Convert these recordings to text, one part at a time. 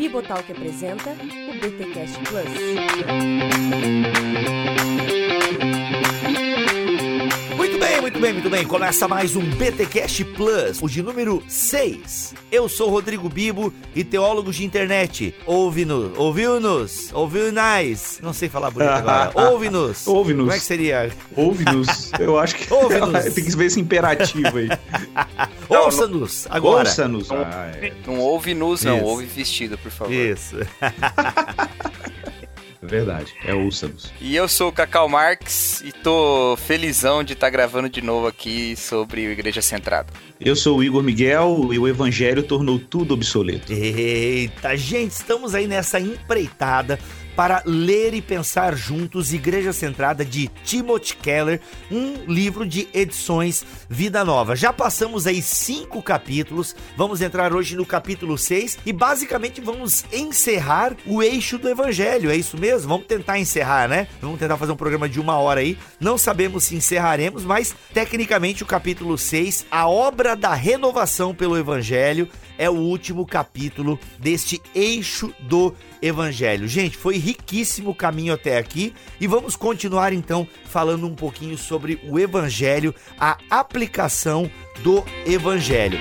Bibotalk apresenta o BTcast Plus. Muito bem, muito bem, muito bem. Começa mais um BTcast Plus, o de número 6. Eu sou Rodrigo Bibo e teólogo de internet. Ouve-nos, ouviu-nos, ouviu-nais. Não sei falar bonito agora. Ouve-nos. Ouve-nos. Como é que seria? Ouve-nos. Eu acho que Ouve-nos. tem que ver esse imperativo aí. Ouça-nos agora. Ouça-nos. Ah, é. Não ouve nus, não. Isso. Ouve vestido, por favor. Isso. Verdade. É ouça-nos. E eu sou o Cacau Marx e tô felizão de estar gravando de novo aqui sobre o Igreja Centrada. Eu sou o Igor Miguel e o evangelho tornou tudo obsoleto. Eita, gente, estamos aí nessa empreitada para ler e pensar juntos Igreja Centrada de Timothy Keller, um livro de edições Vida Nova. Já passamos aí cinco capítulos, vamos entrar hoje no capítulo 6 e basicamente vamos encerrar o eixo do Evangelho, é isso mesmo? Vamos tentar encerrar, né? Vamos tentar fazer um programa de uma hora aí, não sabemos se encerraremos, mas tecnicamente o capítulo 6, a obra da renovação pelo Evangelho, é o último capítulo deste eixo do Evangelho. Gente, foi riquíssimo o caminho até aqui e vamos continuar então falando um pouquinho sobre o Evangelho, a aplicação do Evangelho.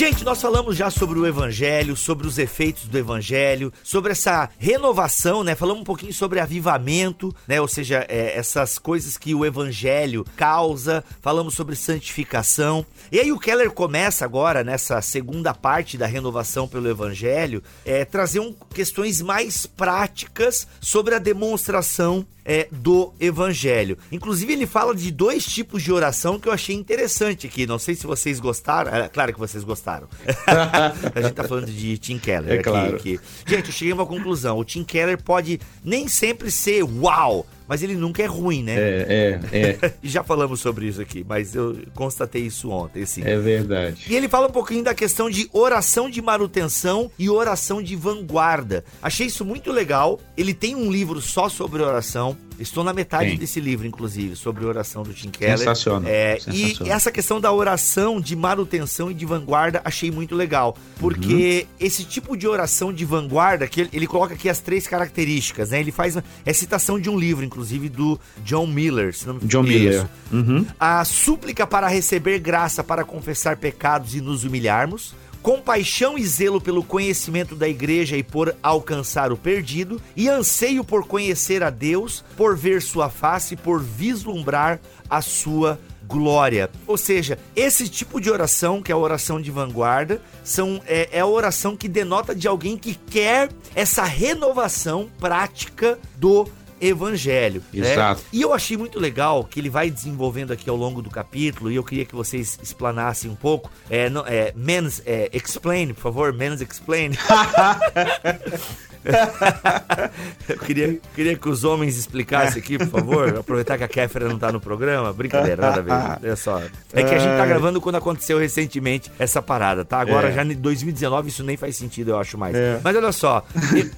Gente, nós falamos já sobre o evangelho, sobre os efeitos do evangelho, sobre essa renovação, né? Falamos um pouquinho sobre avivamento, né? Ou seja, é, essas coisas que o evangelho causa. Falamos sobre santificação. E aí o Keller começa agora, nessa segunda parte da renovação pelo evangelho, é, trazer um, questões mais práticas sobre a demonstração é, do evangelho. Inclusive, ele fala de dois tipos de oração que eu achei interessante aqui. Não sei se vocês gostaram. É claro que vocês gostaram. a gente tá falando de Tim Keller É aqui, claro. aqui. Gente, eu cheguei a uma conclusão. O Tim Keller pode nem sempre ser uau, mas ele nunca é ruim, né? É, é, é. Já falamos sobre isso aqui, mas eu constatei isso ontem, assim. É verdade. E ele fala um pouquinho da questão de oração de manutenção e oração de vanguarda. Achei isso muito legal. Ele tem um livro só sobre oração. Estou na metade Tem. desse livro, inclusive, sobre oração do Tim Keller. Sensacional. É, Sensacional. E essa questão da oração de manutenção e de vanguarda achei muito legal. Porque Uhum. esse tipo de oração de vanguarda, que ele, ele coloca aqui as três características, né? Ele faz. É citação de um livro, inclusive, do John Miller. Se não me John. Miller. Uhum. A súplica para receber graça para confessar pecados e nos humilharmos. Compaixão e zelo pelo conhecimento da igreja e por alcançar o perdido. E anseio por conhecer a Deus, por ver sua face, por vislumbrar a sua glória. Ou seja, esse tipo de oração, que é a oração de vanguarda, são, é, é a oração que denota de alguém que quer essa renovação prática do evangelho. né? Exato. E eu achei muito legal que ele vai desenvolvendo aqui ao longo do capítulo, e eu queria que vocês explanassem um pouco. É, não, é, Men's, é, explain, por favor, Men's explain. eu queria, queria que os homens explicassem aqui, por favor. Aproveitar que a Kéfera não tá no programa. Brincadeira, nada a ver. Olha só. É que a gente tá gravando quando aconteceu recentemente essa parada, tá? Agora, É. já em 2019, isso nem faz sentido, eu acho mais. É. Mas olha só,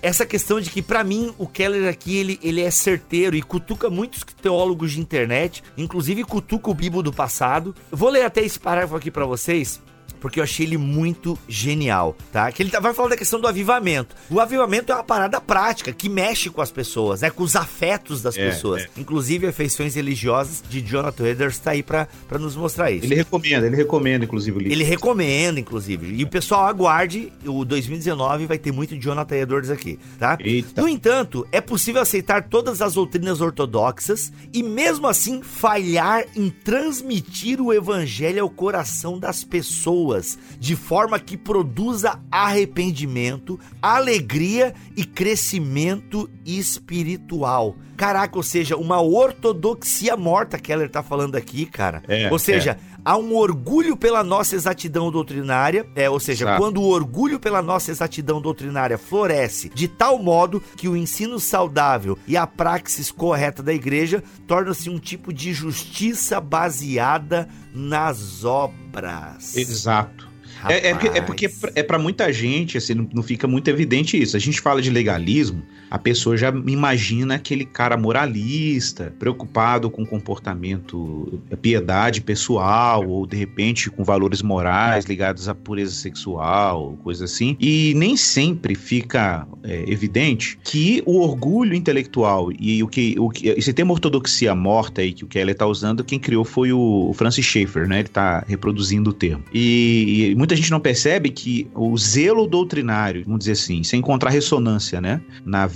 essa questão de que, pra mim, o Keller aqui, ele, ele é certeiro e cutuca muitos teólogos de internet, inclusive cutuca o Bibo do passado. Vou ler até esse parágrafo aqui pra vocês. Porque eu achei ele muito genial, tá? Que ele tá- vai falar da questão do avivamento. O avivamento é uma parada prática que mexe com as pessoas, né? Com os afetos das É, pessoas. é. Inclusive, afeições religiosas de Jonathan Edwards tá aí pra, pra nos mostrar isso. Ele recomenda, ele recomenda, inclusive, o livro. Ele recomenda, inclusive. E o pessoal aguarde, o 2019 vai ter muito Jonathan Edwards aqui, tá? Eita. No entanto, é possível aceitar todas as doutrinas ortodoxas e mesmo assim falhar em transmitir o evangelho ao coração das pessoas, de forma que produza arrependimento, alegria e crescimento espiritual. Caraca, ou seja, uma ortodoxia morta, Keller tá falando aqui, cara. É, ou seja, há um orgulho pela nossa exatidão doutrinária, é, ou seja, quando o orgulho pela nossa exatidão doutrinária floresce de tal modo que o ensino saudável e a praxis correta da igreja torna-se um tipo de justiça baseada nas obras. Exato. É, é, porque- é porque é para muita gente, assim, não, não fica muito evidente isso. A gente fala de legalismo, a pessoa já imagina aquele cara moralista, preocupado com comportamento, piedade pessoal, ou de repente com valores morais ligados à pureza sexual, coisa assim. E nem sempre fica é, evidente que o orgulho intelectual e o que, o que esse termo ortodoxia morta aí que o Kelly tá usando, quem criou foi o Francis Schaeffer, né? Ele tá reproduzindo o termo. E, e muita gente não percebe que o zelo doutrinário, vamos dizer assim, sem encontrar ressonância, né? Na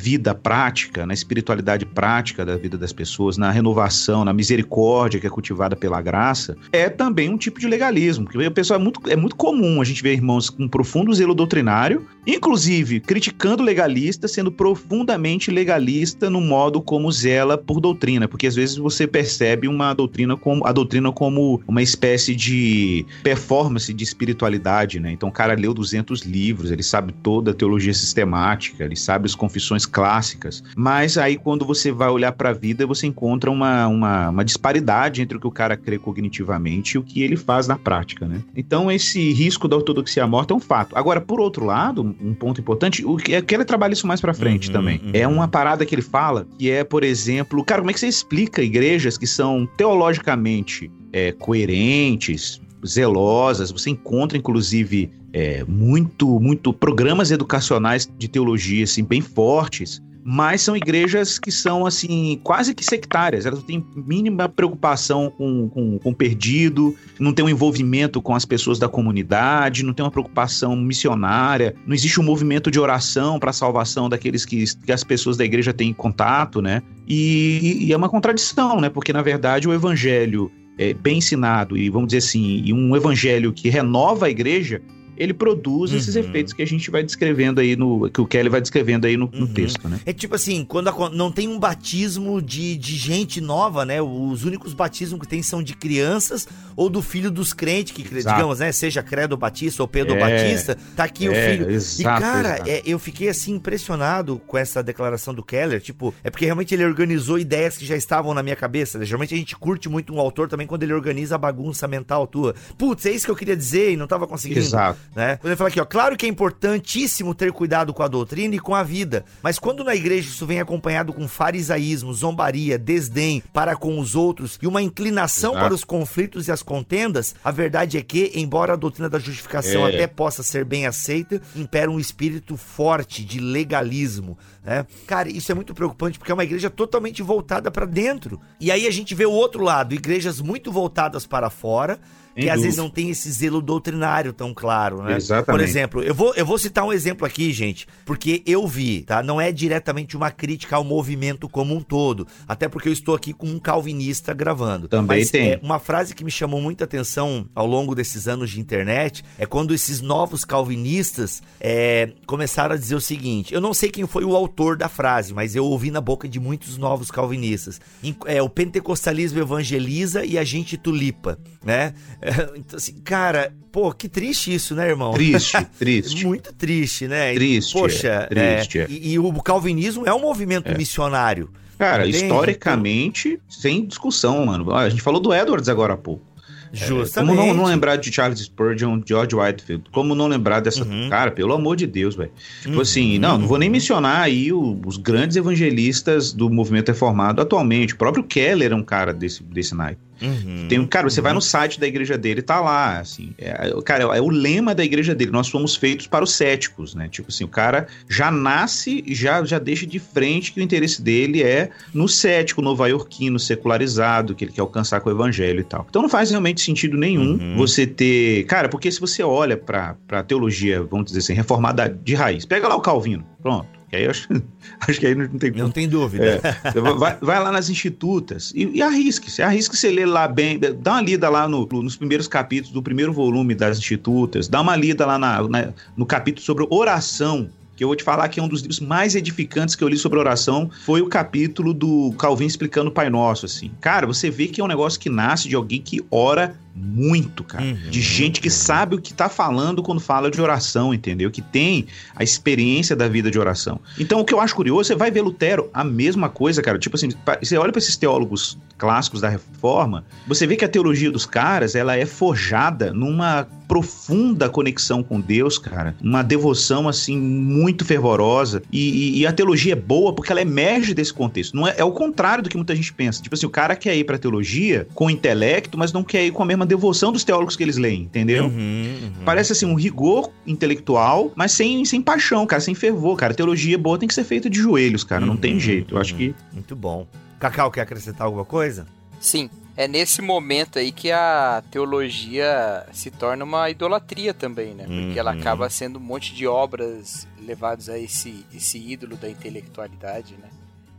prática, na espiritualidade prática da vida das pessoas, na renovação, na misericórdia que é cultivada pela graça, é também um tipo de legalismo. Porque o pessoal é muito, é muito comum a gente ver irmãos com profundo zelo doutrinário, inclusive criticando legalista, sendo profundamente legalista no modo como zela por doutrina, porque às vezes você percebe uma doutrina como a doutrina como uma espécie de performance de espiritualidade, né? Então o cara leu 200 livros, ele sabe toda a teologia sistemática, ele sabe as confissões clássicas, mas aí quando você vai olhar para a vida, você encontra uma, uma, uma disparidade entre o que o cara crê cognitivamente e o que ele faz na prática, né? Então esse risco da ortodoxia morta é um fato. Agora, por outro lado, um ponto importante, o que é que ele trabalha isso mais para frente Uhum, também. uhum. É uma parada que ele fala, que é, por exemplo, cara, como é que você explica igrejas que são teologicamente é, coerentes, zelosas, você encontra inclusive é, muito, muito programas educacionais de teologia assim bem fortes, mas são igrejas que são assim quase que sectárias. Elas não têm mínima preocupação com, com, perdido, não tem um envolvimento com as pessoas da comunidade, não tem uma preocupação missionária, não existe um movimento de oração para a salvação daqueles que, que as pessoas da igreja têm contato, né? E, e é uma contradição, né? Porque na verdade o evangelho é, bem ensinado e vamos dizer assim, e um evangelho que renova a igreja, ele produz esses Uhum. efeitos que a gente vai descrevendo aí no que o Kelly vai descrevendo aí no, no Uhum. texto, né? É tipo assim, quando acon- não tem um batismo de, de gente nova, né? Os únicos batismos que tem são de crianças ou do filho dos crentes, que Exato. digamos, né? Seja Credo Batista ou Pedro É. Batista, tá aqui o É, filho. exato, e cara, é, eu fiquei assim impressionado com essa declaração do Keller, tipo, é porque realmente ele organizou ideias que já estavam na minha cabeça. né? Geralmente a gente curte muito um autor também quando ele organiza a bagunça mental tua. Putz, é isso que eu queria dizer e não tava conseguindo Exato. Né? Ele fala aqui, ó, claro que é importantíssimo ter cuidado com a doutrina e com a vida, mas quando na igreja isso vem acompanhado com farisaísmo, zombaria, desdém para com os outros e uma inclinação Exato. para os conflitos e as contendas, a verdade é que, embora a doutrina da justificação É. até possa ser bem aceita, impera um espírito forte de legalismo, né? Cara, isso é muito preocupante porque é uma igreja totalmente voltada para dentro. E aí a gente vê o outro lado, igrejas muito voltadas para fora, que às vezes não tem esse zelo doutrinário tão claro, né? Exatamente. Por exemplo, eu vou, eu vou citar um exemplo aqui, gente, porque eu vi, tá? Não é diretamente uma crítica ao movimento como um todo, até porque eu estou aqui com um calvinista gravando. Também Mas, tem. é, uma frase que me chamou muita atenção ao longo desses anos de internet é quando esses novos calvinistas é, começaram a dizer o seguinte: eu não sei quem foi o autor da frase, mas eu ouvi na boca de muitos novos calvinistas. Em- É, o pentecostalismo evangeliza e a gente tulipa, né? então, assim, cara, pô, que triste isso, né, irmão? Triste, triste. Muito triste, né? Triste, Poxa, é, triste, é, é. E, e o calvinismo é um movimento missionário. Cara, Entende? historicamente, sem discussão, mano. A gente falou do Edwards agora há pouco. Justamente. Como não, não lembrar de Charles Spurgeon, George Whitefield? Como não lembrar dessa. Uhum. Cara, pelo amor de Deus, velho. Tipo Uhum. assim, não, não vou nem mencionar aí o- os grandes evangelistas do movimento reformado atualmente. O próprio Keller é um cara desse, desse naipe. Uhum. Tem um, cara, você vai no site da igreja dele, tá lá, assim. É, cara, é o lema da igreja dele. Nós fomos feitos para os céticos, né? Tipo assim, o cara já nasce e já, já deixa de frente que o interesse dele é no cético, nova-iorquino, secularizado, que ele quer alcançar com o evangelho e tal. Então não faz realmente sentido nenhum Uhum. você ter. Cara, porque se você olha pra, pra teologia, vamos dizer assim, reformada de raiz, pega lá o Calvino, pronto. Aí acho, acho que aí não tem Não tem dúvida. é, vai, vai lá nas institutas e, e arrisque-se. Arrisque-se ler lá bem. Dá uma lida lá no- nos primeiros capítulos do primeiro volume das institutas. Dá uma lida lá na- na- no capítulo sobre oração. Que eu vou te falar que é um dos livros mais edificantes que eu li sobre oração. Foi o capítulo do Calvin explicando o Pai Nosso, assim. Cara, você vê que é um negócio que nasce de alguém que ora muito, cara. Uhum, de gente que sabe o que tá falando quando fala de oração, entendeu? Que tem a experiência da vida de oração. Então, o que eu acho curioso, você vai ver Lutero, a mesma coisa, cara. Tipo assim, você olha para esses teólogos clássicos da reforma, você vê que a teologia dos caras, ela é forjada numa profunda conexão com Deus, cara. Uma devoção, assim, muito fervorosa. E, e- e a teologia é boa porque ela emerge desse contexto. Não é, é o contrário do que muita gente pensa. Tipo assim, o cara quer ir pra teologia com intelecto, mas não quer ir com a mesma devoção dos teólogos que eles leem, entendeu? Uhum, uhum. Parece assim um rigor intelectual, mas sem, sem paixão, cara, sem fervor, cara. Teologia boa tem que ser feita de joelhos, cara, não tem Uhum, jeito. Eu acho uhum. que Muito bom. Cacau, quer acrescentar alguma coisa? Sim, é nesse momento aí que a teologia se torna uma idolatria também, né? Porque ela Uhum. acaba sendo um monte de obras levados a esse, esse ídolo da intelectualidade, né?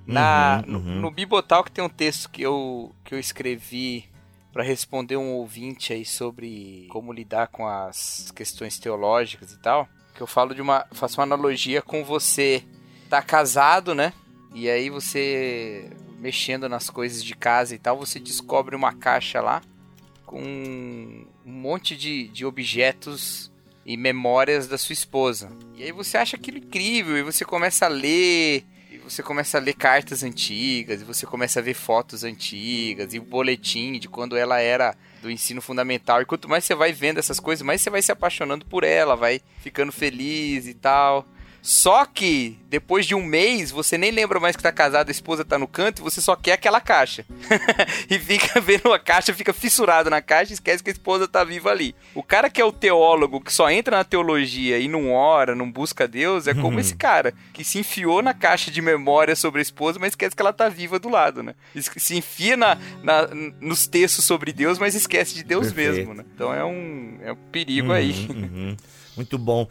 Na, Uhum, no, uhum. no Bibotalk tem um texto que eu, que eu escrevi para responder um ouvinte aí sobre como lidar com as questões teológicas e tal, que eu falo de uma faço uma analogia com você tá casado, né? E aí você mexendo nas coisas de casa e tal, você descobre uma caixa lá com um monte de, de objetos e memórias da sua esposa. E aí você acha aquilo incrível e você começa a ler você começa a ler cartas antigas, e você começa a ver fotos antigas, e o boletim de quando ela era do ensino fundamental. E quanto mais você vai vendo essas coisas, mais você vai se apaixonando por ela, vai ficando feliz e tal. Só que, depois de um mês, você nem lembra mais que tá casado, a esposa tá no canto, e você só quer aquela caixa. e fica vendo a caixa, fica fissurado na caixa e esquece que a esposa tá viva ali. O cara que é o teólogo, que só entra na teologia e não ora, não busca Deus, é como esse cara, que se enfiou na caixa de memória sobre a esposa, mas esquece que ela tá viva do lado, né? Se enfia na, na- nos textos sobre Deus, mas esquece de Deus Perfeito. mesmo, né? Então é um, é um perigo Uhum, aí. uhum. Muito bom.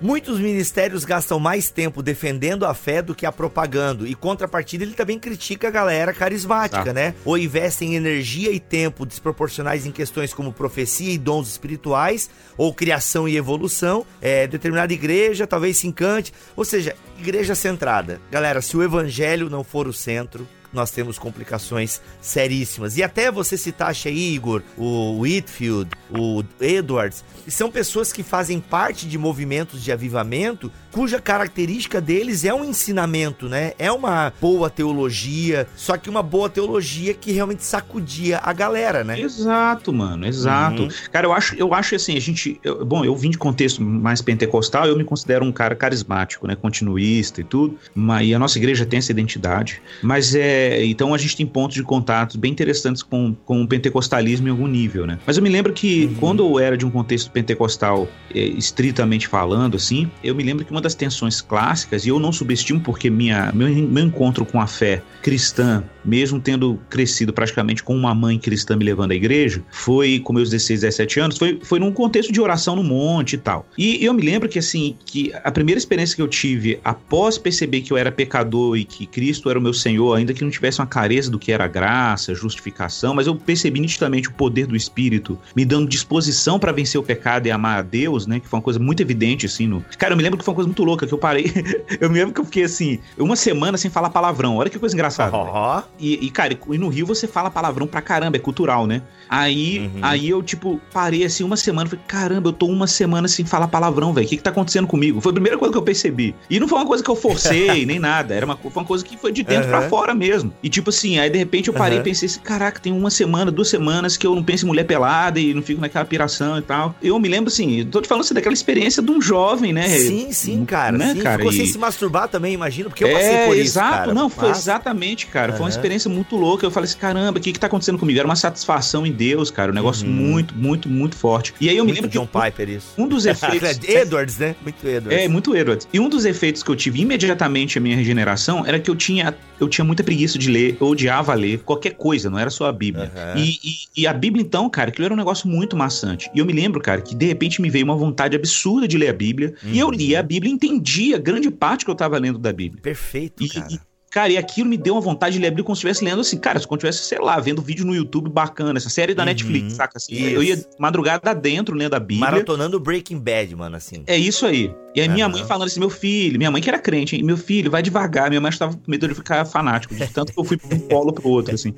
Muitos ministérios gastam mais tempo defendendo a fé do que a propagando. E contrapartida, ele também critica a galera carismática, Ah. né? Ou investem energia e tempo desproporcionais em questões como profecia e dons espirituais, ou criação e evolução. É, determinada igreja talvez se encante. Ou seja, igreja centrada. Galera, se o evangelho não for o centro, nós temos complicações seríssimas. E até você citaste aí, Igor, o Whitfield, o Edwards, são pessoas que fazem parte de movimentos de avivamento cuja característica deles é um ensinamento, né? É uma boa teologia, só que uma boa teologia que realmente sacudia a galera, né? Exato, mano, exato. Uhum. Cara, eu acho, eu acho assim, a gente. eu- bom, eu vim de contexto mais pentecostal, eu me considero um cara carismático, né? Continuista e tudo. Mas, e a nossa igreja tem essa identidade. Mas é. Então a gente tem pontos de contato bem interessantes com, com o pentecostalismo em algum nível, né? Mas eu me lembro que quando eu era de um contexto pentecostal, é, estritamente falando, assim, eu me lembro que uma das tensões clássicas, e eu não subestimo porque minha, meu, meu encontro com a fé cristã, mesmo tendo crescido praticamente com uma mãe cristã me levando à igreja, foi com meus 16, 17 anos, foi, foi num contexto de oração no monte e tal. E eu me lembro que, assim, que a primeira experiência que eu tive após perceber que eu era pecador e que Cristo era o meu Senhor, ainda que não tivesse uma careza do que era graça, justificação, mas eu percebi nitidamente o poder do Espírito me dando disposição para vencer o pecado e amar a Deus, né? Que foi uma coisa muito evidente, assim. No... Cara, eu me lembro que foi uma coisa muito louca, que eu parei. eu me lembro que eu fiquei assim, uma semana sem falar palavrão. Olha que coisa engraçada. Ó, E, e, cara, e no Rio você fala palavrão pra caramba, é cultural, né? Aí, Uhum. aí eu, tipo, parei assim uma semana, falei, caramba, eu tô uma semana sem falar palavrão, velho. O que que tá acontecendo comigo? Foi a primeira coisa que eu percebi. E não foi uma coisa que eu forcei, nem nada. Era uma, foi uma coisa que foi de dentro Aham. pra fora mesmo. E tipo assim, aí de repente eu parei Aham. e pensei assim, caraca, tem uma semana, duas semanas que eu não penso em mulher pelada e não fico naquela piração e tal. Eu me lembro assim, tô te falando assim, daquela experiência de um jovem, né? sim, sim, cara. Né, sim. cara? Ficou sem E- se masturbar também, imagino, porque eu passei é, por isso, exato, cara. não, foi Mas- exatamente, cara. Foi uma experiência muito louca. Eu falei assim, caramba, o que que tá acontecendo comigo? Era uma satisfação em Deus, cara. Um negócio Uhum. muito, muito, muito forte. E aí eu me Muito lembro que John Piper isso. um dos efeitos... Edwards, né? Muito Edwards. É, muito Edwards. E um dos efeitos que eu tive imediatamente a minha regeneração era que eu tinha, eu tinha muita preguiça de ler, eu odiava ler qualquer coisa, não era só a Bíblia. Aham. E, e- e a Bíblia, então, cara, aquilo era um negócio muito maçante. E eu me lembro, cara, que de repente me veio uma vontade absurda de ler a Bíblia. E eu Uhum. lia a Bíblia e entendia grande parte que eu tava lendo da Bíblia. Perfeito, E, cara. e, cara, e aquilo me deu uma vontade de ler a Bíblia como se estivesse lendo assim, cara, se eu estivesse, sei lá, vendo vídeo no YouTube bacana, essa série da Uhum, Netflix, saca? Assim, isso. eu ia madrugada dentro lendo a Bíblia. Maratonando Breaking Bad, mano, assim. É isso aí. E aí minha mãe falando assim, meu filho, minha mãe que era crente, hein? Meu filho, vai devagar. Minha mãe estava com medo de ficar fanático, de tanto que eu fui de um polo pro outro, assim.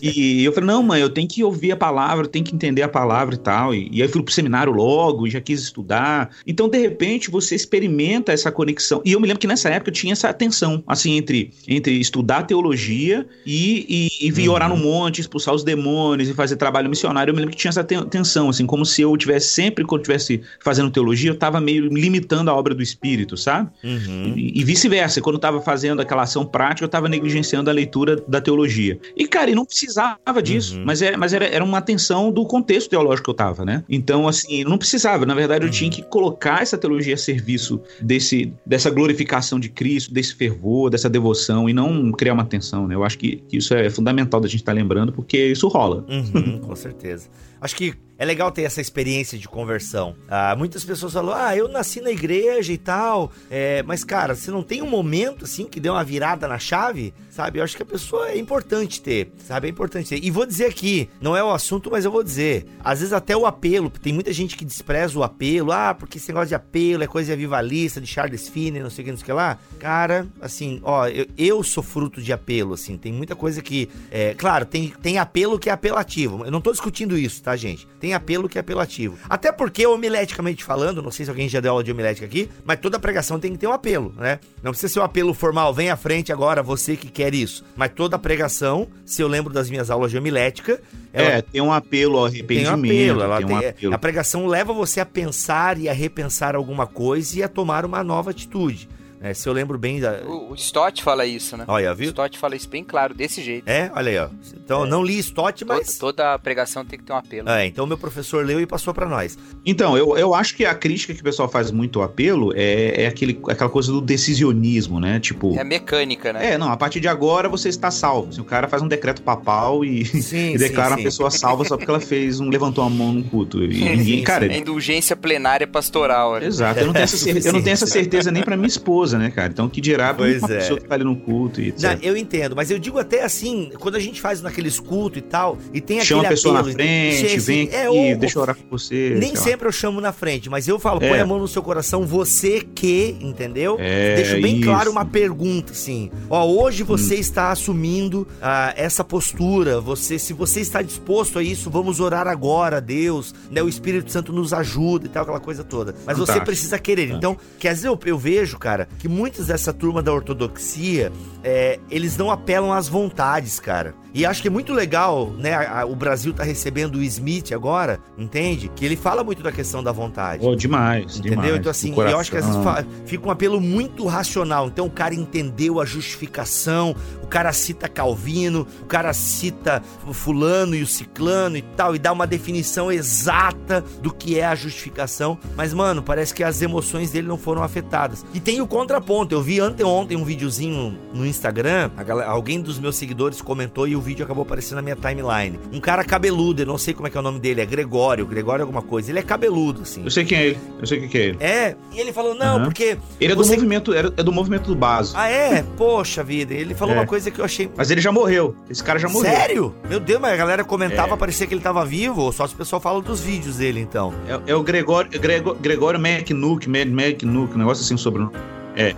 E eu falei, não, mãe, eu tenho que ouvir a palavra, eu tenho que entender a palavra e tal. E, e aí fui pro seminário logo, já quis estudar. Então, de repente, você experimenta essa conexão. E eu me lembro que nessa época eu tinha essa tensão, assim, entre, entre estudar teologia e, e, e vir uhum. orar no monte, expulsar os demônios e fazer trabalho missionário. Eu me lembro que tinha essa tensão, assim, como se eu tivesse sempre, quando eu estivesse fazendo teologia, eu tava meio limitando a obra do Espírito, sabe? Uhum. E, e vice-versa. Quando eu tava fazendo aquela ação prática, eu tava negligenciando a leitura da teologia. E, cara, e não precisava disso, uhum. mas, é, mas era, era uma tensão do contexto teológico que eu tava, né? Então, assim, não precisava. Na verdade, eu uhum. tinha que colocar essa teologia a serviço desse, dessa glorificação de Cristo, desse fervor, dessa devoção, e não criar uma tensão, né? Eu acho que, que isso é fundamental da gente estar tá lembrando, porque isso rola. Uhum, com certeza. Acho que é legal ter essa experiência de conversão. Ah, muitas pessoas falam, ah, eu nasci na igreja e tal. É, mas, cara, você não tem um momento assim que deu uma virada na chave, sabe? Eu acho que a pessoa é importante ter, sabe? É importante ter. E vou dizer aqui, não é o assunto, mas eu vou dizer. Às vezes até o apelo, tem muita gente que despreza o apelo, ah, porque esse negócio de apelo é coisa avivalista, de Charles Finney, não sei o que, não sei o que lá. Cara, assim, ó, eu, eu sou fruto de apelo, assim. Tem muita coisa que. É, claro, tem, tem apelo que é apelativo. Eu não tô discutindo isso, tá, gente? Tem apelo que é apelativo. Até porque, homileticamente falando, não sei se alguém já deu aula de homilética aqui, mas toda pregação tem que ter um apelo, né? Não precisa ser um apelo formal, vem à frente agora, você que quer isso. Mas toda pregação, se eu lembro das minhas aulas de homilética, ela é, tem um apelo ao arrependimento. Tem um apelo, ela tem, tem um apelo. A pregação leva você a pensar e a repensar alguma coisa e a tomar uma nova atitude. É, se eu lembro bem da. O, o Stott fala isso, né? Olha, viu? O Stott fala isso bem claro, desse jeito. É, olha aí, ó. Então, é. não li Stott, mas. Toda, toda pregação tem que ter um apelo. É, então meu professor leu e passou para nós. Então, eu, eu acho que a crítica que o pessoal faz muito ao apelo é, é aquele, aquela coisa do decisionismo, né? Tipo. É a mecânica, né? É, não, a partir de agora você está salvo. Se o cara faz um decreto papal e, sim, e declara sim, sim. a pessoa salva só porque ela fez um levantou a mão no culto. E ninguém, cara. É indulgência plenária pastoral. Né? Exato. Eu não tenho essa, certeza, eu não tenho essa certeza nem para minha esposa, né, cara? Então, que dirá pois uma é. pessoa que tá ali no culto e Não, eu entendo, mas eu digo até assim, quando a gente faz naqueles cultos e tal, e tem Chama aquele a pessoa apelo, na frente, vem aqui, é, ou, deixa eu orar com você. Nem sempre eu chamo na frente, mas eu falo, é. põe a mão no seu coração, você que, entendeu? É, Deixo bem isso. claro uma pergunta, assim. Ó, hoje você hum. está assumindo uh, essa postura, você, se você está disposto a isso, vamos orar agora, Deus, né? O Espírito Santo nos ajuda e tal, aquela coisa toda. Mas Fantástico. você precisa querer. É. Então, quer dizer, eu, eu vejo, cara, que muitas dessa turma da ortodoxia, é, eles não apelam às vontades, cara. E acho que é muito legal, né? A, a, o Brasil tá recebendo o Smith agora, entende? Que ele fala muito da questão da vontade. Oh, demais, Entendeu? Demais, então, assim, eu acho que às vezes fica um apelo muito racional. Então, o cara entendeu a justificação, o cara cita Calvino, o cara cita o fulano e o ciclano e tal, e dá uma definição exata do que é a justificação. Mas, mano, parece que as emoções dele não foram afetadas. E tem o contraponto. Eu vi anteontem um videozinho no Instagram, galera, alguém dos meus seguidores comentou e o vídeo acabou aparecendo na minha timeline. Um cara cabeludo, eu não sei como é que é o nome dele, é Gregório, Gregório alguma coisa. Ele é cabeludo, assim. Eu sei quem é ele, eu sei quem é ele. É, e ele falou, não, uhum. porque... Ele é do movimento, é do movimento do base. Ah, é? Poxa vida, ele falou é. uma coisa que eu achei... Mas ele já morreu, esse cara já morreu. Sério? Meu Deus, mas a galera comentava, é. parecia que ele tava vivo, só se o pessoal fala dos vídeos dele, então. É, é o Gregório, Gregório, Gregório McNuke, McNuke, um negócio assim sobre... É,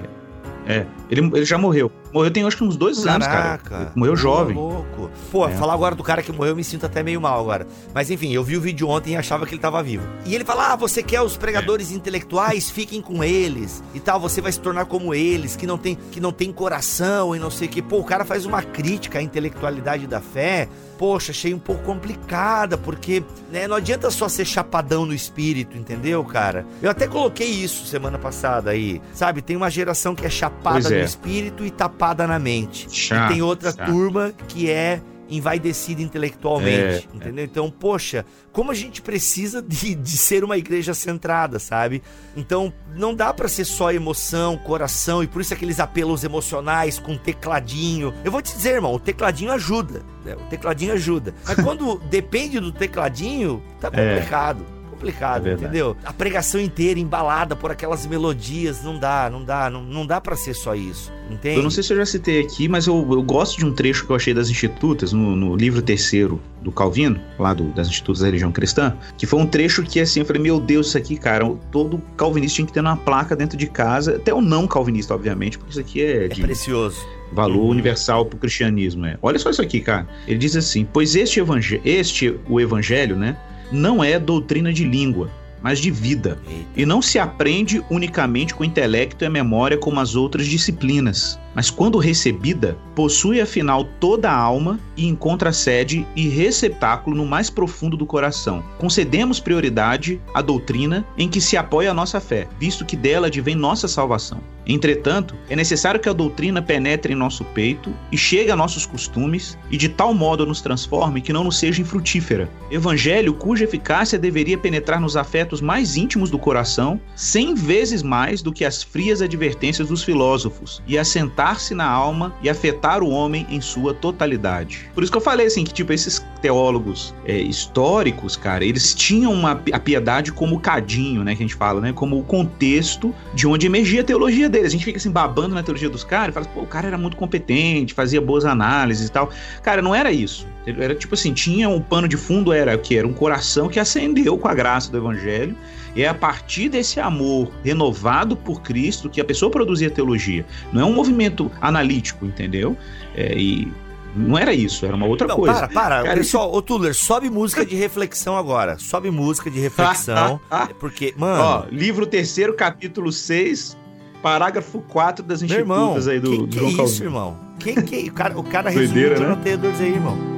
é, ele, ele já morreu. Morreu tem acho que uns dois Caraca, anos, cara. Morreu jovem. Louco. Pô, é. falar agora do cara que morreu, eu me sinto até meio mal agora. Mas enfim, eu vi o vídeo ontem e achava que ele tava vivo. E ele fala: ah, você quer os pregadores é. intelectuais? Fiquem com eles. E tal, você vai se tornar como eles, que não tem, que não tem coração e não sei o que. Pô, o cara faz uma crítica à intelectualidade da fé poxa, achei um pouco complicada, porque né, não adianta só ser chapadão no espírito, entendeu, cara? Eu até coloquei isso semana passada aí, sabe? Tem uma geração que é chapada é. no espírito e tapada na mente. e tem outra turma que é envaidecida intelectualmente, é, entendeu? É. Então, poxa, como a gente precisa de, de ser uma igreja centrada, sabe? Então, não dá para ser só emoção, coração, e por isso aqueles apelos emocionais com tecladinho. Eu vou te dizer, irmão, o tecladinho ajuda, né? O tecladinho ajuda. Mas quando depende do tecladinho, tá é. complicado. É complicado, É entendeu? A pregação inteira embalada por aquelas melodias, não dá, não dá, não, não dá para ser só isso, entende? Eu não sei se eu já citei aqui, mas eu, eu gosto de um trecho que eu achei das Institutas, no, no livro terceiro do Calvino, lá do- das Institutas da Religião Cristã, que foi um trecho que, assim, eu falei, meu Deus, isso aqui, cara, todo calvinista tinha que ter uma placa dentro de casa, até o não calvinista, obviamente, porque isso aqui é É de precioso. valor Uhum. universal pro cristianismo. É. Olha só isso aqui, cara. Ele diz assim: pois este evangelho, este, o evangelho, né, não é doutrina de língua, mas de vida. E não se aprende unicamente com o intelecto e a memória como as outras disciplinas, mas quando recebida, possui afinal toda a alma e encontra sede e receptáculo no mais profundo do coração. Concedemos prioridade à doutrina em que se apoia a nossa fé, visto que dela advém nossa salvação. Entretanto, é necessário que a doutrina penetre em nosso peito e chegue a nossos costumes e de tal modo nos transforme que não nos seja infrutífera. Evangelho cuja eficácia deveria penetrar nos afetos mais íntimos do coração, cem vezes mais do que as frias advertências dos filósofos, e assentar-se na alma e afetar o homem em sua totalidade. Por isso que eu falei assim, que tipo, esses teólogos é, históricos, cara, eles tinham uma, a piedade como cadinho, né, que a gente fala, né, como o contexto de onde emergia a teologia deles. A gente fica assim babando na teologia dos caras e fala, pô, o cara era muito competente, fazia boas análises e tal. Cara, não era isso. Era tipo assim, tinha um pano de fundo, era que era um coração que acendeu com a graça do evangelho. E é a partir desse amor renovado por Cristo que a pessoa produzia teologia. Não é um movimento analítico, entendeu? É, e não era isso, era uma outra Não, coisa. para, para. Cara, Pessoal, ô Tuller, sobe música de reflexão agora. Sobe música de reflexão. porque, mano, Ó, livro terceiro, capítulo 6, parágrafo 4 das meu irmão, institutas aí do, que, do que João é Calvino. isso, irmão? Que, que, o cara, o cara resumiu né? aí, irmão.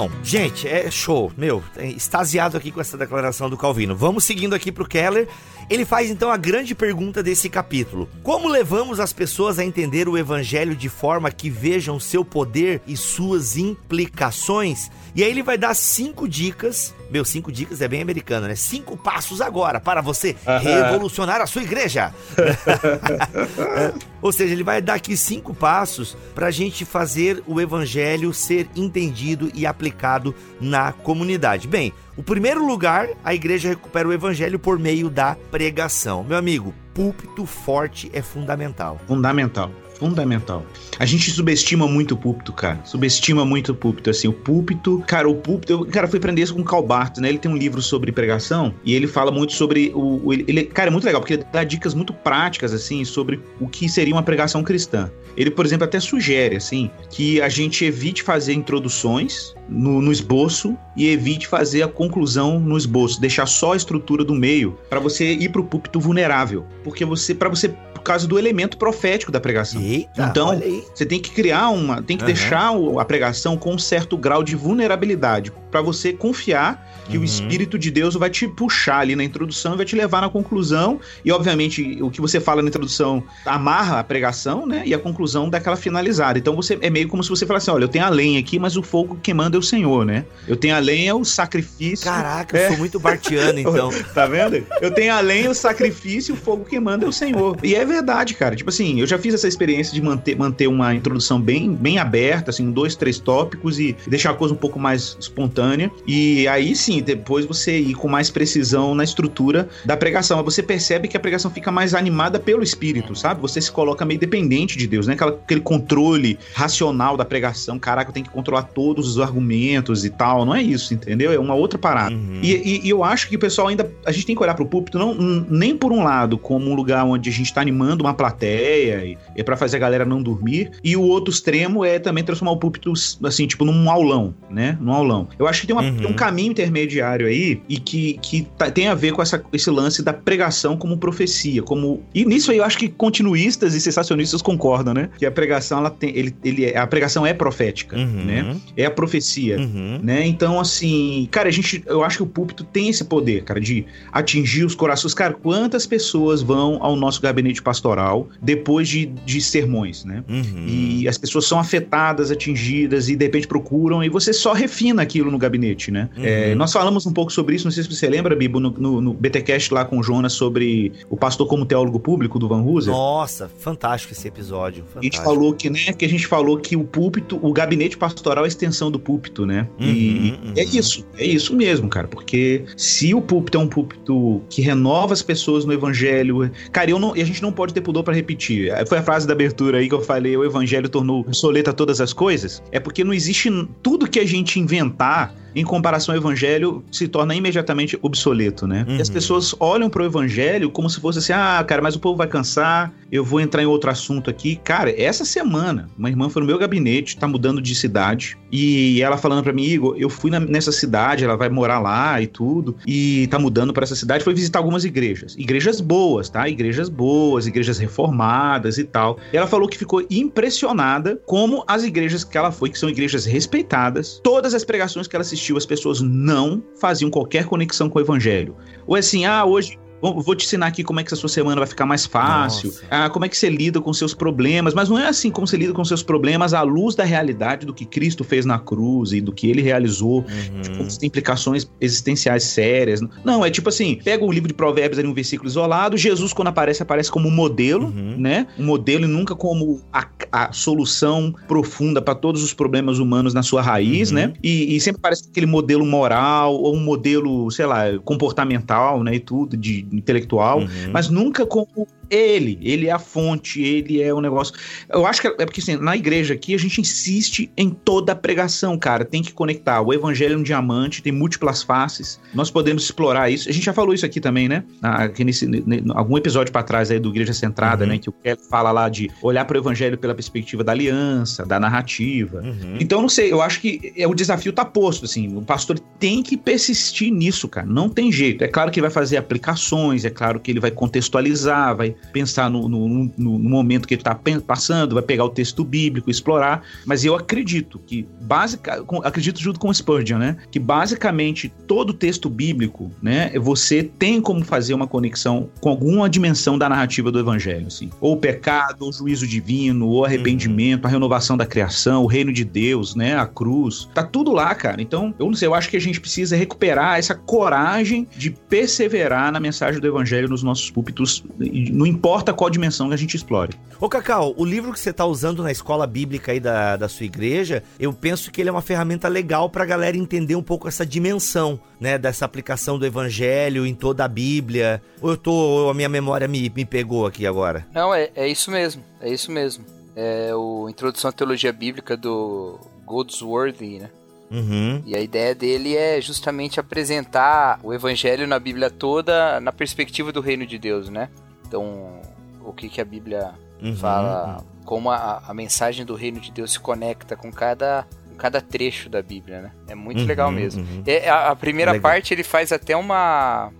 Então, gente, é show, meu, é extasiado aqui com essa declaração do Calvino. Vamos seguindo aqui pro Keller. Ele faz então a grande pergunta desse capítulo: Como levamos as pessoas a entender o evangelho de forma que vejam seu poder e suas implicações? E aí ele vai dar cinco dicas. Meu, cinco dicas é bem americano, né? Cinco passos agora para você revolucionar a sua igreja. Ou seja, ele vai dar aqui cinco passos para a gente fazer o evangelho ser entendido e aplicado na comunidade. Bem, o primeiro lugar, a igreja recupera o evangelho por meio da pregação. Meu amigo, púlpito forte é fundamental. Fundamental. Fundamental. A gente subestima muito o púlpito, cara. Subestima muito o púlpito, assim. O púlpito, cara, o púlpito. Eu, cara, fui aprender isso com o Karl Barth, né? Ele tem um livro sobre pregação e ele fala muito sobre o. o- ele- cara, é muito legal, porque ele dá dicas muito práticas, assim, sobre o que seria uma pregação cristã. Ele, por exemplo, até sugere, assim, que a gente evite fazer introduções no, no esboço e evite fazer a conclusão no esboço, deixar só a estrutura do meio para você ir pro púlpito vulnerável, porque você, para você, por causa do elemento profético da pregação. Eita, Então. Você tem que criar uma, tem que Aham. deixar a pregação com um certo grau de vulnerabilidade para você confiar que Uhum. o Espírito de Deus vai te puxar ali na introdução e vai te levar na conclusão. E obviamente o que você fala na introdução amarra a pregação, né? E a conclusão daquela finalizada. Então você é meio como se você falasse, olha, eu tenho a lenha aqui, mas o fogo que manda é o Senhor, né? Eu tenho a lenha, o sacrifício. Caraca, eu É. sou muito bartiano, então. Tá vendo? Eu tenho a lenha, o sacrifício, o fogo que manda é o Senhor. E é verdade, cara. Tipo assim, eu já fiz essa experiência de manter, manter uma introdução bem, bem aberta, assim, dois, três tópicos e deixar a coisa um pouco mais espontânea. E aí sim, depois você ir com mais precisão na estrutura da pregação. Mas você percebe que a pregação fica mais animada pelo Espírito, sabe? Você se coloca meio dependente de Deus, né? Aquela, aquele controle racional da pregação. Caraca, eu tenho que controlar todos os argumentos e tal. Não é isso, entendeu? É uma outra parada. Uhum. E, e- e eu acho que o pessoal ainda. A gente tem que olhar pro púlpito não, nem por um lado como um lugar onde a gente tá animando uma plateia e é para fazer a galera não dormir. E o outro extremo é também transformar o púlpito, assim, tipo, num aulão, né? Num aulão. Eu acho que tem, uma- Uhum. tem um caminho intermediário aí e que, que tá- tem a ver com essa, esse lance da pregação como profecia. como E nisso aí eu acho que continuistas e sensacionistas concordam, né? Que a pregação, ela tem. Ele, ele, é- a pregação é profética, Uhum. né? É a profecia Uhum. né? Então, assim, cara, a gente, eu acho que o púlpito tem esse poder, cara, de atingir os corações. Cara, quantas pessoas vão ao nosso gabinete pastoral depois de, de sermões, né? Uhum. E as pessoas são afetadas, atingidas e de repente procuram e você só refina aquilo no, gabinete, né? Uhum. É, nós falamos um pouco sobre isso, não sei se você lembra, Bibo, no, no, no BTcast lá com o Jonas sobre o pastor como teólogo público do Van Hooser. Nossa, fantástico esse episódio. Fantástico. A gente falou que, né, que a gente falou que o púlpito, o gabinete pastoral é a extensão do púlpito, né? Uhum, e uhum. é isso, é isso mesmo, cara, porque se o púlpito é um púlpito que renova as pessoas no evangelho, cara, eu não, e a gente não pode ter pudor para repetir. Foi a frase da abertura aí que eu falei, o evangelho tornou obsoleta todas as coisas. É porque não existe tudo que a gente inventar em comparação ao evangelho, se torna imediatamente obsoleto, né? Uhum. E as uhum. pessoas olham para o evangelho como se fosse assim: ah, cara, mas o povo vai cansar, eu vou entrar em outro assunto aqui. Cara, essa semana, uma irmã foi no meu gabinete, tá mudando de cidade, e ela falando para mim, Igor, eu fui na, nessa cidade, ela vai morar lá e tudo, e tá mudando para essa cidade, foi visitar algumas igrejas. Igrejas boas, tá? Igrejas boas, igrejas reformadas e tal. E ela falou que ficou impressionada como as igrejas que ela foi, que são igrejas respeitadas, todas as pregações que ela assistiu assistiu, as pessoas não faziam qualquer conexão com o evangelho. Ou é assim, ah, hoje Vou te ensinar aqui como é que a sua semana vai ficar mais fácil, ah, como é que você lida com seus problemas, mas não é assim como você lida com seus problemas à luz da realidade do que Cristo fez na cruz e do que ele realizou, uhum. tipo, tem implicações existenciais sérias. Não, é tipo assim, pega o livro de Provérbios ali, um versículo isolado, Jesus quando aparece, aparece como modelo, uhum. né? Um modelo e nunca como a, a solução profunda para todos os problemas humanos na sua raiz, uhum. né? E, e sempre parece aquele modelo moral ou um modelo, sei lá, comportamental, né? E tudo, de intelectual, uhum. mas nunca como ele, ele é a fonte, ele é o negócio. Eu acho que é, é porque assim, na igreja aqui a gente insiste em toda a pregação, cara. Tem que conectar. O evangelho é um diamante, tem múltiplas faces. Nós podemos explorar isso. A gente já falou isso aqui também, né? Aqui nesse, algum episódio para trás aí do Igreja Centrada, uhum. né? Que o Kelly fala lá de olhar para o evangelho pela perspectiva da aliança, da narrativa. Uhum. Então, não sei, eu acho que é, o desafio tá posto, assim. O pastor tem que persistir nisso, cara. Não tem jeito. É claro que ele vai fazer aplicações, é claro que ele vai contextualizar, vai pensar no, no, no, momento que ele está passando, vai pegar o texto bíblico, explorar, mas eu acredito que, basic, acredito junto com o Spurgeon, né, que basicamente todo texto bíblico, né, você tem como fazer uma conexão com alguma dimensão da narrativa do evangelho, assim, ou o pecado, ou o juízo divino, ou arrependimento, uhum. a renovação da criação, o reino de Deus, né, a cruz, tá tudo lá, cara. Então, eu não sei, eu acho que a gente precisa recuperar essa coragem de perseverar na mensagem do evangelho nos nossos púlpitos, no importa qual dimensão que a gente explore. Ô Cacau, o livro que você está usando na escola bíblica aí da, da sua igreja, eu penso que ele é uma ferramenta legal para a galera entender um pouco essa dimensão, né, dessa aplicação do evangelho em toda a Bíblia. Ou eu tô, ou a minha memória me, me pegou aqui agora? Não, é, é isso mesmo, é isso mesmo. É o Introdução à Teologia Bíblica do Goldsworthy, né? Uhum. E a ideia dele é justamente apresentar o evangelho na Bíblia toda na perspectiva do reino de Deus, né? Então, o que, que a Bíblia uhum, fala, uhum. como a, a mensagem do reino de Deus se conecta com cada cada trecho da Bíblia, né? É muito uhum, legal mesmo. É, a, a, primeira legal. parte ele faz até uma,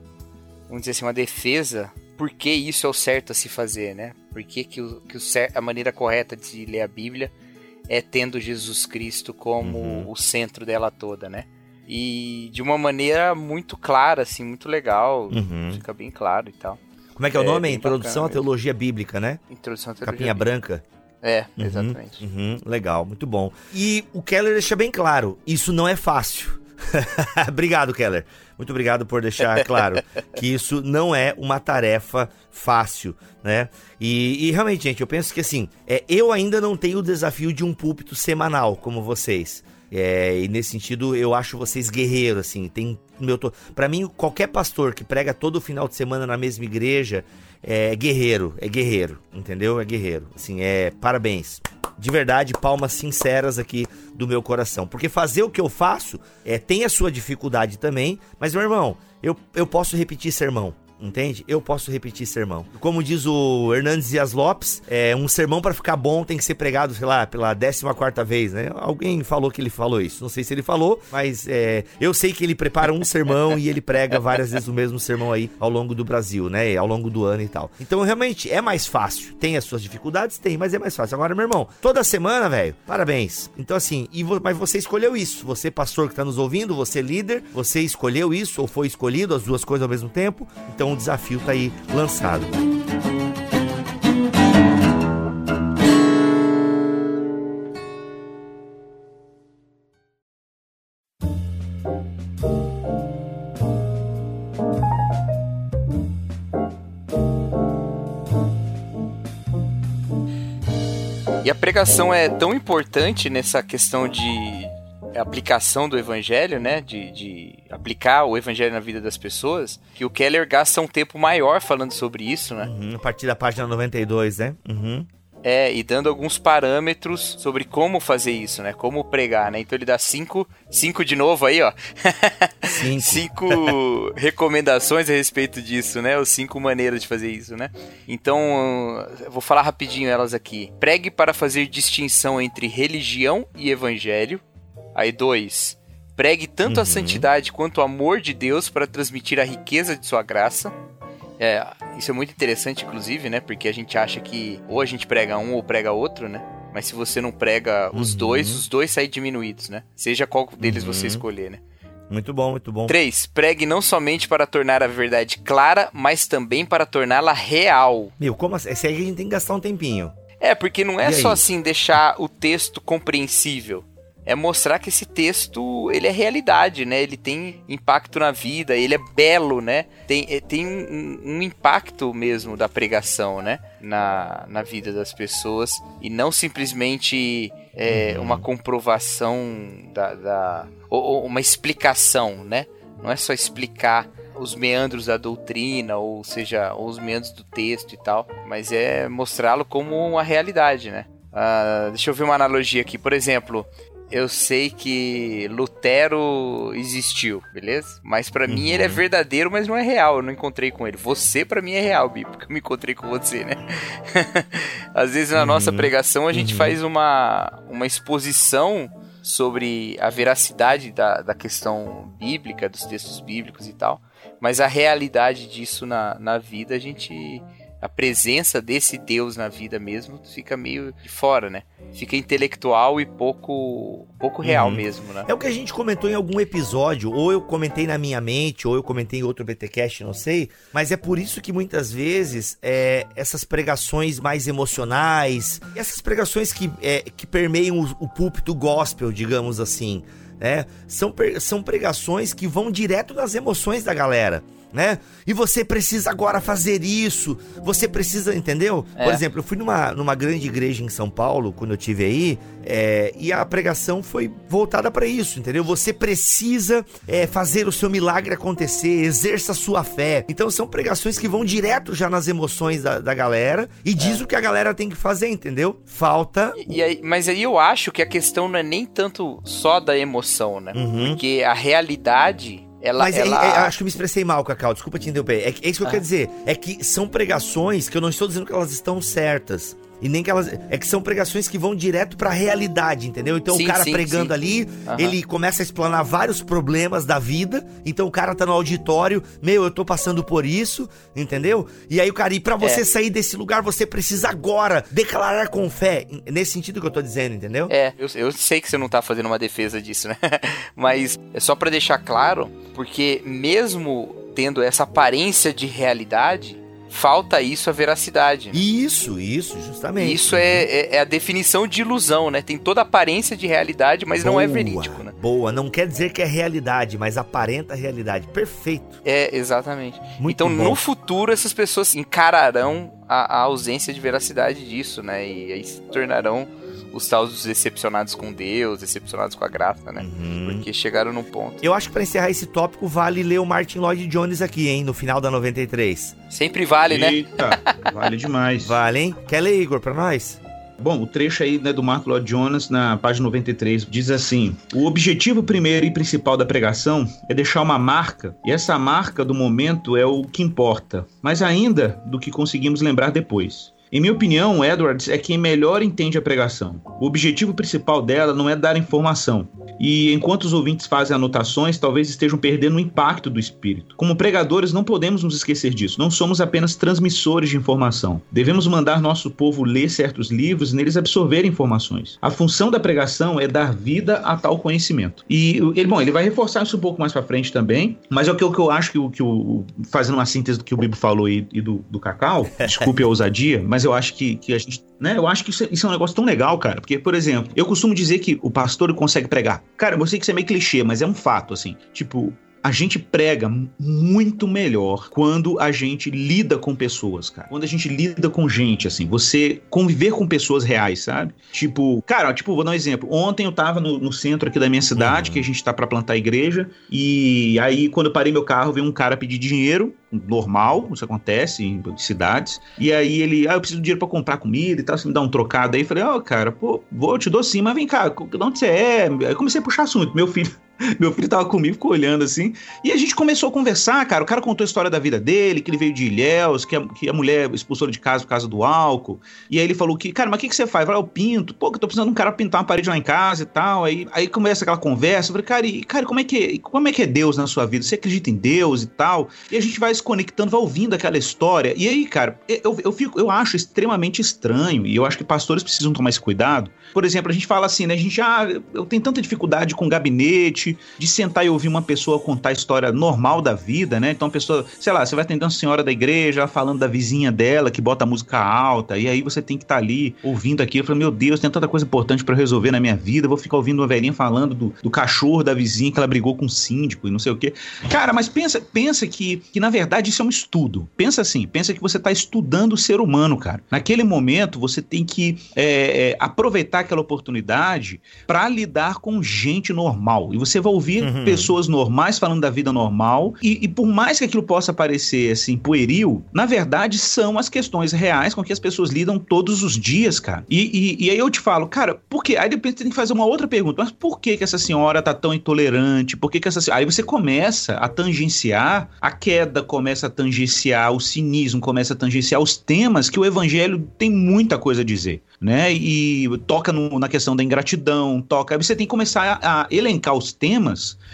vamos dizer assim, uma defesa por que isso é o certo a se fazer, né? Por que, que, o, que o, a maneira correta de ler a Bíblia é tendo Jesus Cristo como uhum. o centro dela toda, né? E de uma maneira muito clara, assim, muito legal, fica bem claro e tal. Como é que é o nome? É, Introdução à Teologia Bíblica, né? Introdução à Teologia Capinha Bíblica. branca. É, uhum, exatamente. Uhum, legal, muito bom. E o Keller deixa bem claro, isso não é fácil. obrigado, Keller. Muito obrigado por deixar claro que isso não é uma tarefa fácil, né? E, e, realmente, gente, eu penso que assim, é, eu ainda não tenho o desafio de um púlpito semanal como vocês. É, e nesse sentido, eu acho vocês guerreiros, assim. Tem meu to... para mim, qualquer pastor que prega todo final de semana na mesma igreja é guerreiro, é guerreiro, entendeu? É guerreiro. Assim, é parabéns. De verdade, palmas sinceras aqui do meu coração. Porque fazer o que eu faço é, tem a sua dificuldade também, mas meu irmão, eu, eu posso repetir sermão entende? Eu posso repetir sermão. Como diz o Hernandes Dias Lopes, é, um sermão para ficar bom tem que ser pregado, sei lá, pela 14 quarta vez, né? Alguém falou que ele falou isso. Não sei se ele falou, mas é, eu sei que ele prepara um sermão e ele prega várias vezes o mesmo sermão aí ao longo do Brasil, né? Ao longo do ano e tal. Então, realmente, é mais fácil. Tem as suas dificuldades? Tem, mas é mais fácil. Agora, meu irmão, toda semana, velho, parabéns. Então, assim, e mas você escolheu isso. Você, pastor que tá nos ouvindo, você líder, você escolheu isso ou foi escolhido, as duas coisas ao mesmo tempo. Então, um o desafio está aí lançado. E a pregação é tão importante nessa questão de, aplicação do evangelho, né? De, de aplicar o evangelho na vida das pessoas, que o Keller gasta um tempo maior falando sobre isso, né? Uhum, a partir da página 92, né? Uhum. É, e dando alguns parâmetros sobre como fazer isso, né? Como pregar, né? Então ele dá cinco, cinco de novo aí, ó. Cinco. cinco recomendações a respeito disso, né? Ou cinco maneiras de fazer isso, né? Então, vou falar rapidinho elas aqui. Pregue para fazer distinção entre religião e evangelho. Aí, dois. Pregue tanto Uhum. a santidade quanto o amor de Deus para transmitir a riqueza de sua graça. É, isso é muito interessante, inclusive, né? Porque a gente acha que ou a gente prega um ou prega outro, né? Mas se você não prega os Uhum. dois, os dois saem diminuídos, né? Seja qual deles Uhum. você escolher, né? Muito bom, muito bom. 3. Pregue não somente para tornar a verdade clara, mas também para torná-la real. Meu, como assim? Esse aí a gente tem que gastar um tempinho. É, porque não é E aí? só assim deixar o texto compreensível. É mostrar que esse texto, ele é realidade, né? Ele tem impacto na vida, ele é belo, né? Tem, eh, tem um, um impacto mesmo da pregação, né? Na, na vida das pessoas. E não simplesmente é, Uhum. uma comprovação da... da ou, ou uma explicação, né? Não é só explicar os meandros da doutrina, ou seja, os meandros do texto e tal, mas é mostrá-lo como uma realidade, né? Ah, deixa eu ver uma analogia aqui. Por exemplo, eu sei que Lutero existiu, beleza? Mas pra mim Uhum. ele é verdadeiro, mas não é real. Eu não encontrei com ele. Você pra mim é real, Bi, porque eu me encontrei com você, né? Às vezes na nossa Uhum. pregação a gente Uhum. faz uma, uma exposição sobre a veracidade da, da questão bíblica, dos textos bíblicos e tal. Mas a realidade disso na, na vida, a gente. A presença desse Deus na vida mesmo fica meio de fora, né? Fica intelectual e pouco, pouco real Uhum. mesmo, né? É o que a gente comentou em algum episódio, ou eu comentei na minha mente, ou eu comentei em outro BTcast, não sei. Mas é por isso que muitas vezes é, essas pregações mais emocionais, essas pregações que, é, que permeiam o, o púlpito gospel, digamos assim, né? São, são pregações que vão direto nas emoções da galera. Né? E você precisa agora fazer isso. Você precisa, entendeu? É. Por exemplo, eu fui numa, numa grande igreja em São Paulo, quando eu tive aí, é, e a pregação foi voltada para isso, entendeu? Você precisa é, fazer o seu milagre acontecer, exerça a sua fé. Então são pregações que vão direto já nas emoções da, da galera e diz o que a galera tem que fazer, entendeu? Falta. E- e aí- mas aí eu acho que a questão não é nem tanto só da emoção, né? Uhum. Porque a realidade, ela. Mas é- ela... é- acho que eu me expressei mal, Cacau. Desculpa te interromper. É, é isso que eu Ah. quero dizer. É que são pregações que eu não estou dizendo que elas estão certas. E nem que elas. É que são pregações que vão direto pra realidade, entendeu? Então Sim, o cara sim, pregando sim. ali, Aham. ele começa a explanar vários problemas da vida. Então o cara tá no auditório, meu, eu tô passando por isso, entendeu? E aí o cara, e pra você É. sair desse lugar, você precisa agora declarar com fé. Nesse sentido que eu tô dizendo, entendeu? É, eu, eu sei que você não tá fazendo uma defesa disso, né? Mas é só pra deixar claro, porque mesmo tendo essa aparência de realidade, falta isso a veracidade. né? Isso, isso, justamente. Isso é, é- é a definição de ilusão, né? Tem toda a aparência de realidade, mas não é Boa, verídico, né? Boa, não quer dizer que é realidade, mas aparenta realidade. Perfeito. É, exatamente. Muito então, bom. no futuro, essas pessoas encararão a, a ausência de veracidade disso, né? E aí se tornarão os tais dos decepcionados com Deus, decepcionados com a graça, né? Uhum. Porque chegaram num ponto. Eu acho que pra encerrar esse tópico vale ler o Martin Lloyd Jones aqui, hein, no final da 93. Sempre vale, né? Eita, vale demais. Vale, hein? Quer ler, Igor, pra nós? Bom, o trecho aí né, do Mark Lloyd Jones, na página 93, diz assim: O objetivo primeiro e principal da pregação é deixar uma marca, e essa marca do momento é o que importa, mas ainda do que conseguimos lembrar depois. Em minha opinião, Edwards é quem melhor entende a pregação. O objetivo principal dela não é dar informação. E enquanto os ouvintes fazem anotações, talvez estejam perdendo o impacto do espírito. Como pregadores, não podemos nos esquecer disso. Não somos apenas transmissores de informação. Devemos mandar nosso povo ler certos livros e neles absorver informações. A função da pregação é dar vida a tal conhecimento. E ele, bom, ele vai reforçar isso um pouco mais pra frente também, mas é o que, eu- que eu acho que o, que o fazendo uma síntese do que o Bibo falou e, e do, do Cacau, desculpe a ousadia, mas eu acho que, que a gente, né, eu acho que isso, é- isso é um negócio tão legal, cara, porque, por exemplo, eu costumo dizer que o pastor consegue pregar. Cara, eu sei que isso é meio clichê, mas é um fato, assim. Tipo, a gente prega muito melhor quando a gente lida com pessoas, cara. Quando a gente lida com gente, assim, você conviver com pessoas reais, sabe? Tipo, cara, tipo, vou dar um exemplo. Ontem eu tava no, no centro aqui da minha cidade, uhum. que a gente tá para plantar igreja, e aí quando eu parei meu carro, veio um cara pedir dinheiro, normal, isso acontece em cidades, e aí ele, ah, eu preciso de dinheiro para comprar comida e tal, você me dá um trocado aí, eu falei, ó, oh, cara, pô, vou, te dou sim, mas vem cá, de onde você é? Aí comecei a puxar assunto, meu filho Meu filho tava comigo, ficou olhando assim. E a gente começou a conversar, cara. O cara contou a história da vida dele, que ele veio de Ilhéus, que a, que a mulher expulsou ele de casa por causa do álcool. E aí ele falou que, cara, mas o que, que você faz? Eu falei, eu pinto. Pô, que eu tô precisando de um cara pintar uma parede lá em casa e tal. Aí, aí começa aquela conversa. Eu falei, cara, e, cara, como é, que, como é que é Deus na sua vida? Você acredita em Deus e tal? E a gente vai se conectando, vai ouvindo aquela história. E aí, cara, eu, eu, fico, eu acho extremamente estranho, e eu acho que pastores precisam tomar esse cuidado. Por exemplo, a gente fala assim, né? A gente, ah, eu tenho tanta dificuldade com gabinete, de sentar e ouvir uma pessoa contar a história normal da vida, né? Então a pessoa, sei lá, você vai atendendo a senhora da igreja, falando da vizinha dela que bota a música alta, e aí você tem que estar tá ali ouvindo aquilo. Falo, meu Deus, tem tanta coisa importante para resolver na minha vida, vou ficar ouvindo uma velhinha falando do, do cachorro da vizinha que ela brigou com o síndico e não sei o quê. Cara, mas pensa, pensa que, que na verdade isso é um estudo. Pensa assim, pensa que você está estudando o ser humano, cara. Naquele momento você tem que é, é, aproveitar aquela oportunidade para lidar com gente normal. E você vai ouvir uhum. pessoas normais falando da vida normal. E, e, por mais que aquilo possa parecer assim, pueril, na verdade são as questões reais com que as pessoas lidam todos os dias, cara. E, e, e aí eu te falo, cara, por quê? Aí depois você tem que fazer uma outra pergunta. Mas por que, que essa senhora tá tão intolerante? Por que, que essa Aí você começa a tangenciar a queda, começa a tangenciar o cinismo, começa a tangenciar os temas que o evangelho tem muita coisa a dizer, né? E toca no, na questão da ingratidão, toca. Aí você tem que começar a, a elencar os temas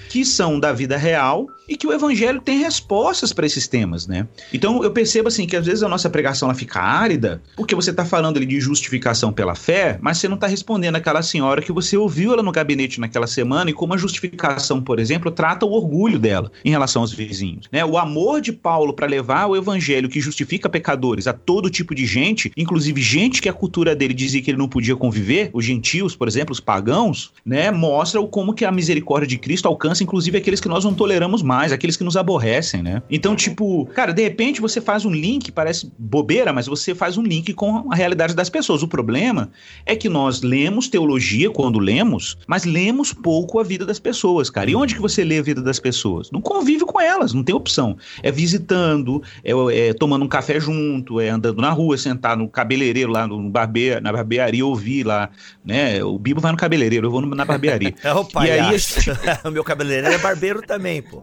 que são da vida real e que o evangelho tem respostas para esses temas, né? Então eu percebo assim que às vezes a nossa pregação ela fica árida, porque você está falando ali de justificação pela fé, mas você não está respondendo aquela senhora que você ouviu ela no gabinete naquela semana e como a justificação, por exemplo, trata o orgulho dela em relação aos vizinhos, né? O amor de Paulo para levar o evangelho que justifica pecadores a todo tipo de gente, inclusive gente que a cultura dele dizia que ele não podia conviver, os gentios, por exemplo, os pagãos, né? Mostra como que a misericórdia de Cristo alcança inclusive aqueles que nós não toleramos mais mais, aqueles que nos aborrecem, né? Então, tipo, cara, de repente você faz um link, parece bobeira, mas você faz um link com a realidade das pessoas. O problema é que nós lemos teologia quando lemos, mas lemos pouco a vida das pessoas, cara. E onde que você lê a vida das pessoas? Não convive com elas, não tem opção. É visitando, é, é tomando um café junto, é andando na rua, sentar no cabeleireiro lá no barbeiro, na barbearia ouvir lá, né? O Bibo vai no cabeleireiro, eu vou na barbearia. É o pai. E aí, o meu cabeleireiro é barbeiro também, pô.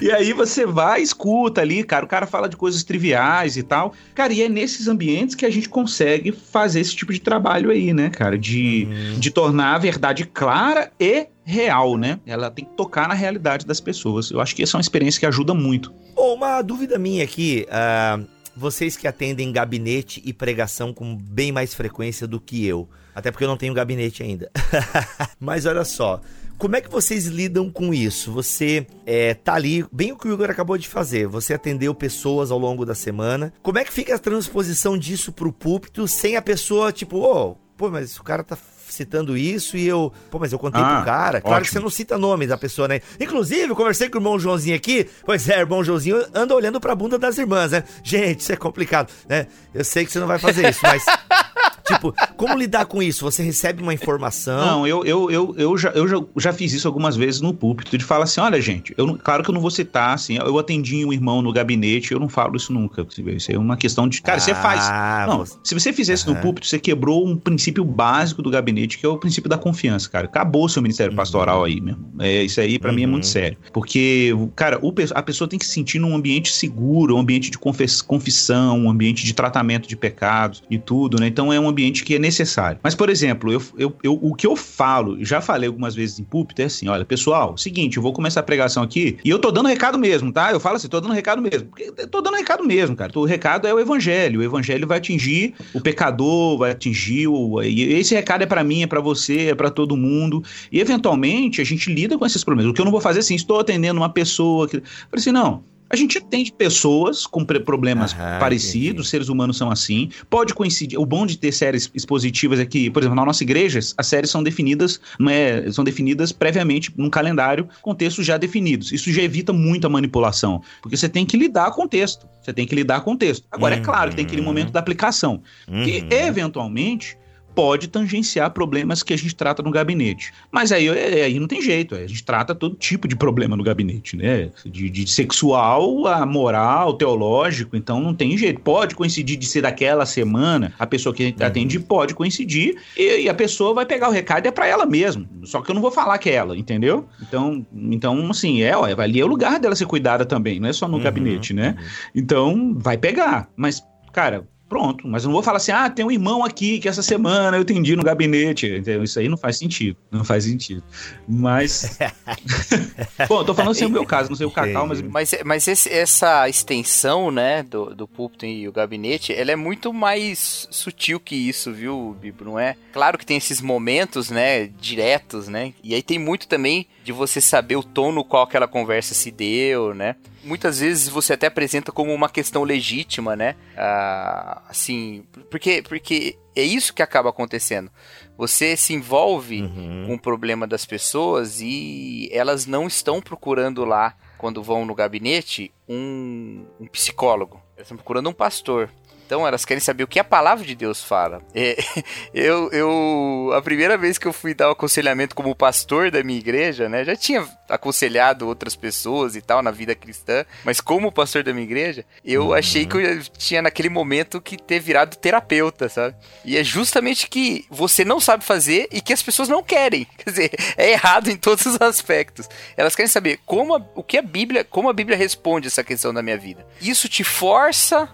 E aí você vai, escuta ali, cara, o cara fala de coisas triviais e tal. Cara, e é nesses ambientes que a gente consegue fazer esse tipo de trabalho aí, né, cara? De, uhum. de tornar a verdade clara e real, né? Ela tem que tocar na realidade das pessoas. Eu acho que essa é uma experiência que ajuda muito. Oh, uma dúvida minha aqui. Uh, vocês que atendem gabinete e pregação com bem mais frequência do que eu. Até porque eu não tenho gabinete ainda. Mas olha só. Como é que vocês lidam com isso? Você é, tá ali, bem o que o Igor acabou de fazer, você atendeu pessoas ao longo da semana. Como é que fica a transposição disso pro púlpito sem a pessoa, tipo, ô, oh, pô, mas o cara tá citando isso e eu, pô, mas eu contei ah, pro cara. Claro ótimo. que você não cita nome da pessoa, né? Inclusive, eu conversei com o irmão Joãozinho aqui. Pois é, o irmão Joãozinho anda olhando pra bunda das irmãs, né? Gente, isso é complicado, né? Eu sei que você não vai fazer isso, mas tipo, como lidar com isso? Você recebe uma informação? Não, eu, eu, eu, eu, já, eu já, já fiz isso algumas vezes no púlpito, de falar assim, olha, gente, eu, claro que eu não vou citar, assim, eu atendi um irmão no gabinete, eu não falo isso nunca. Isso é uma questão de... Cara, ah, você faz... Não, você... se você fizesse uhum. no púlpito, você quebrou um princípio básico do gabinete, que é o princípio da confiança, cara. Acabou o seu ministério uhum. pastoral aí mesmo. É, isso aí, para uhum. mim, é muito uhum. sério. Porque, cara, o, a pessoa tem que se sentir num ambiente seguro, um ambiente de confissão, um ambiente de tratamento de pecados e tudo, né? Então é um ambiente que é necessário. Mas, por exemplo, eu, eu, eu, o que eu falo, já falei algumas vezes em púlpito, é assim: olha, pessoal, seguinte, eu vou começar a pregação aqui e eu tô dando recado mesmo, tá? Eu falo assim, tô dando recado mesmo. Eu tô dando recado mesmo, cara. O recado é o evangelho. O evangelho vai atingir o pecador, vai atingir o. E esse recado é para mim, é para você, é para todo mundo. E eventualmente a gente lida com esses problemas. O que eu não vou fazer assim, estou atendendo uma pessoa que. Eu falei assim, não A gente atende pessoas com problemas Aham, parecidos, entendi. seres humanos são assim. Pode coincidir. O bom de ter séries expositivas é que, por exemplo, na nossa igreja, as séries são definidas, é, são definidas previamente num calendário, com textos já definidos. Isso já evita muito a manipulação, porque você tem que lidar com o texto. Você tem que lidar com o texto. Agora, é claro que tem aquele Uhum. momento da aplicação, que Uhum. eventualmente pode tangenciar problemas que a gente trata no gabinete. Mas aí, é- aí não tem jeito, a gente trata todo tipo de problema no gabinete, né? De, de sexual a moral, teológico, então não tem jeito. Pode coincidir de ser daquela semana, a pessoa que a gente Uhum. atende pode coincidir, e, e a pessoa vai pegar o recado e é pra ela mesmo. Só que eu não vou falar que é ela, entendeu? Então, então assim, é, ó, ali é o lugar dela ser cuidada também, não é só no Uhum, gabinete, né? Então, vai pegar. Mas, cara, pronto. Mas eu não vou falar assim, ah, tem um irmão aqui que essa semana eu atendi no gabinete. Entendeu? Isso aí não faz sentido. Não faz sentido. Mas. Bom, eu tô falando sem o meu caso, não sei o Cacau, mas. Entendi. Mas, mas esse- essa extensão, né, do, do púlpito e o gabinete, ela é muito mais sutil que isso, viu, Bibo? Não é? Claro que tem esses momentos, né, diretos, né? E aí tem muito também de você saber o tom no qual aquela conversa se deu, né? Muitas vezes você até apresenta como uma questão legítima, né? Ah, assim, porque, porque é isso que acaba acontecendo. Você se envolve Uhum. com o problema das pessoas e elas não estão procurando lá, quando vão no gabinete, um, um psicólogo. Elas estão procurando um pastor. Então elas querem saber o que a palavra de Deus fala. É, eu, eu, a primeira vez que eu fui dar o aconselhamento como pastor da minha igreja, né, já tinha aconselhado outras pessoas e tal na vida cristã, mas como pastor da minha igreja, eu achei que eu tinha naquele momento que ter virado terapeuta, sabe? E é justamente que você não sabe fazer e que as pessoas não querem. Quer dizer, é errado em todos os aspectos. Elas querem saber como a- o que a Bíblia, como a Bíblia responde essa questão da minha vida. Isso te força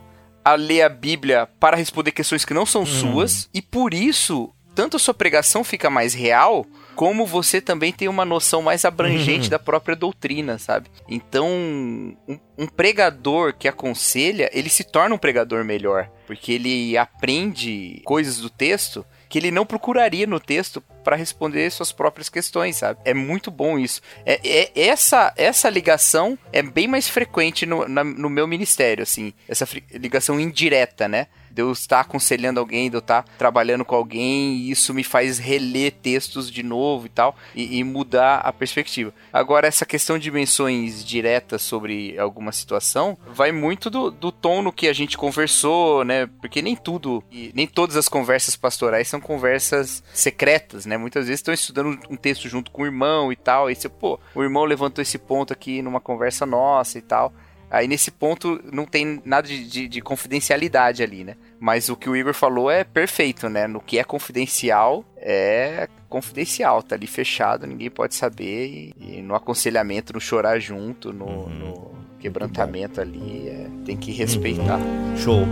a ler a Bíblia para responder questões que não são suas e por isso tanto a sua pregação fica mais real, como você também tem uma noção mais abrangente da própria doutrina, sabe? Então, um, um pregador que aconselha, ele se torna um pregador melhor, porque ele aprende coisas do texto que ele não procuraria no texto para responder suas próprias questões, sabe? É muito bom isso. É, é- essa, essa ligação é bem mais frequente no, na- no meu ministério, assim. Essa ligação indireta, né? De eu estar aconselhando alguém, de eu estar trabalhando com alguém, e isso me faz reler textos de novo e tal, e, e mudar a perspectiva. Agora, essa questão de menções diretas sobre alguma situação vai muito do, do tom no que a gente conversou, né? Porque nem tudo, nem todas as conversas pastorais são conversas secretas, né? Muitas vezes estão estudando um texto junto com o irmão e tal, e você, pô, o irmão levantou esse ponto aqui numa conversa nossa e tal. Aí nesse ponto não tem nada de, de- de confidencialidade ali, né? Mas o que o Igor falou é perfeito, né? No que é confidencial, é confidencial, tá ali fechado, ninguém pode saber. E, e no aconselhamento, no chorar junto, no, no quebrantamento ali, é, tem que respeitar. Show.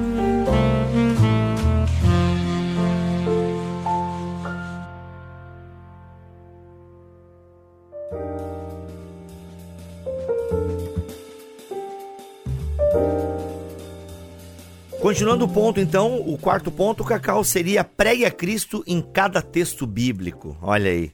Continuando o ponto, então, o quarto ponto, Cacau, seria pregue a Cristo em cada texto bíblico. Olha aí.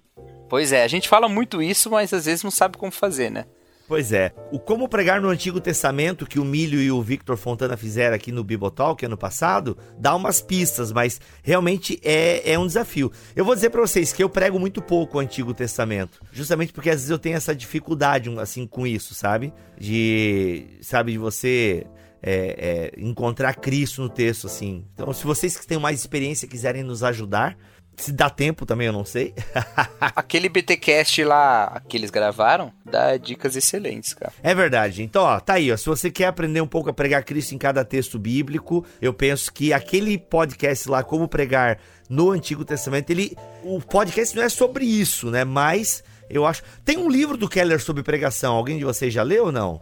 Pois é, a gente fala muito isso, mas às vezes não sabe como fazer, né? Pois é. O Como Pregar no Antigo Testamento, que o Milho e o Victor Fontana fizeram aqui no Bibotalk ano passado, dá umas pistas, mas realmente é, é um desafio. Eu vou dizer pra vocês que eu prego muito pouco o Antigo Testamento, justamente porque às vezes eu tenho essa dificuldade, assim, com isso, sabe? De, sabe, de você é, é, encontrar Cristo no texto, assim. Então, se vocês que têm mais experiência quiserem nos ajudar, se dá tempo também, eu não sei. Aquele BTcast lá que eles gravaram dá dicas excelentes, cara. É verdade. Então, ó, tá aí, ó. Se você quer aprender um pouco a pregar Cristo em cada texto bíblico, eu penso que aquele podcast lá, como pregar no Antigo Testamento, ele. O podcast não é sobre isso, né? Mas eu acho. Tem um livro do Keller sobre pregação. Alguém de vocês já leu ou não?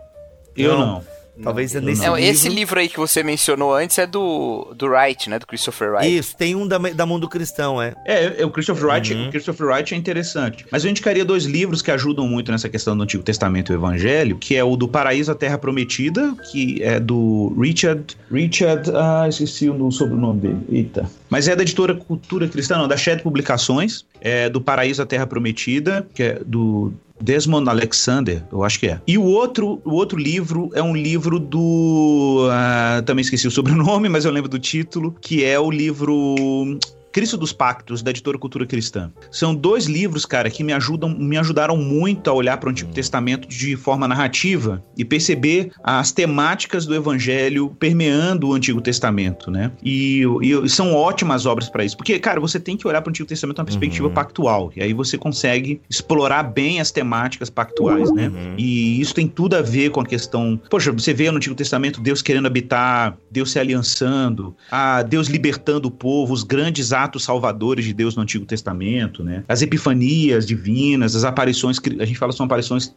Eu não. Talvez é eu nesse não. É, livro. esse livro aí que você mencionou antes é do, do Wright, né? Do Christopher Wright. Isso, tem um da, da Mundo Cristão, é. É, é, o Christopher Wright, Uhum. o Christopher Wright é interessante. Mas eu indicaria dois livros que ajudam muito nessa questão do Antigo Testamento e o Evangelho, que é o do Paraíso à Terra Prometida, que é do Richard. Richard. Ah, esqueci o sobrenome dele. Eita. Mas é da editora Cultura Cristã, não, da Shed Publicações, é do Paraíso à Terra Prometida, que é do Desmond Alexander, eu acho que é. E o outro, o outro livro é um livro do. Uh, também esqueci o sobrenome, mas eu lembro do título, que é o livro. Cristo dos Pactos, da editora Cultura Cristã. São dois livros, cara, que me ajudam, me ajudaram muito a olhar para o Antigo hum. Testamento de forma narrativa e perceber as temáticas do Evangelho permeando o Antigo Testamento, né? E, e são ótimas obras para isso, porque, cara, você tem que olhar para o Antigo Testamento uma perspectiva uhum. pactual, e aí você consegue explorar bem as temáticas pactuais, né? uhum. né? E isso tem tudo a ver com a questão. Poxa, você vê no Antigo Testamento Deus querendo habitar, Deus se aliançando, a Deus libertando o povo, os grandes atos salvadores de Deus no Antigo Testamento, né? As epifanias divinas, as aparições, a gente fala são aparições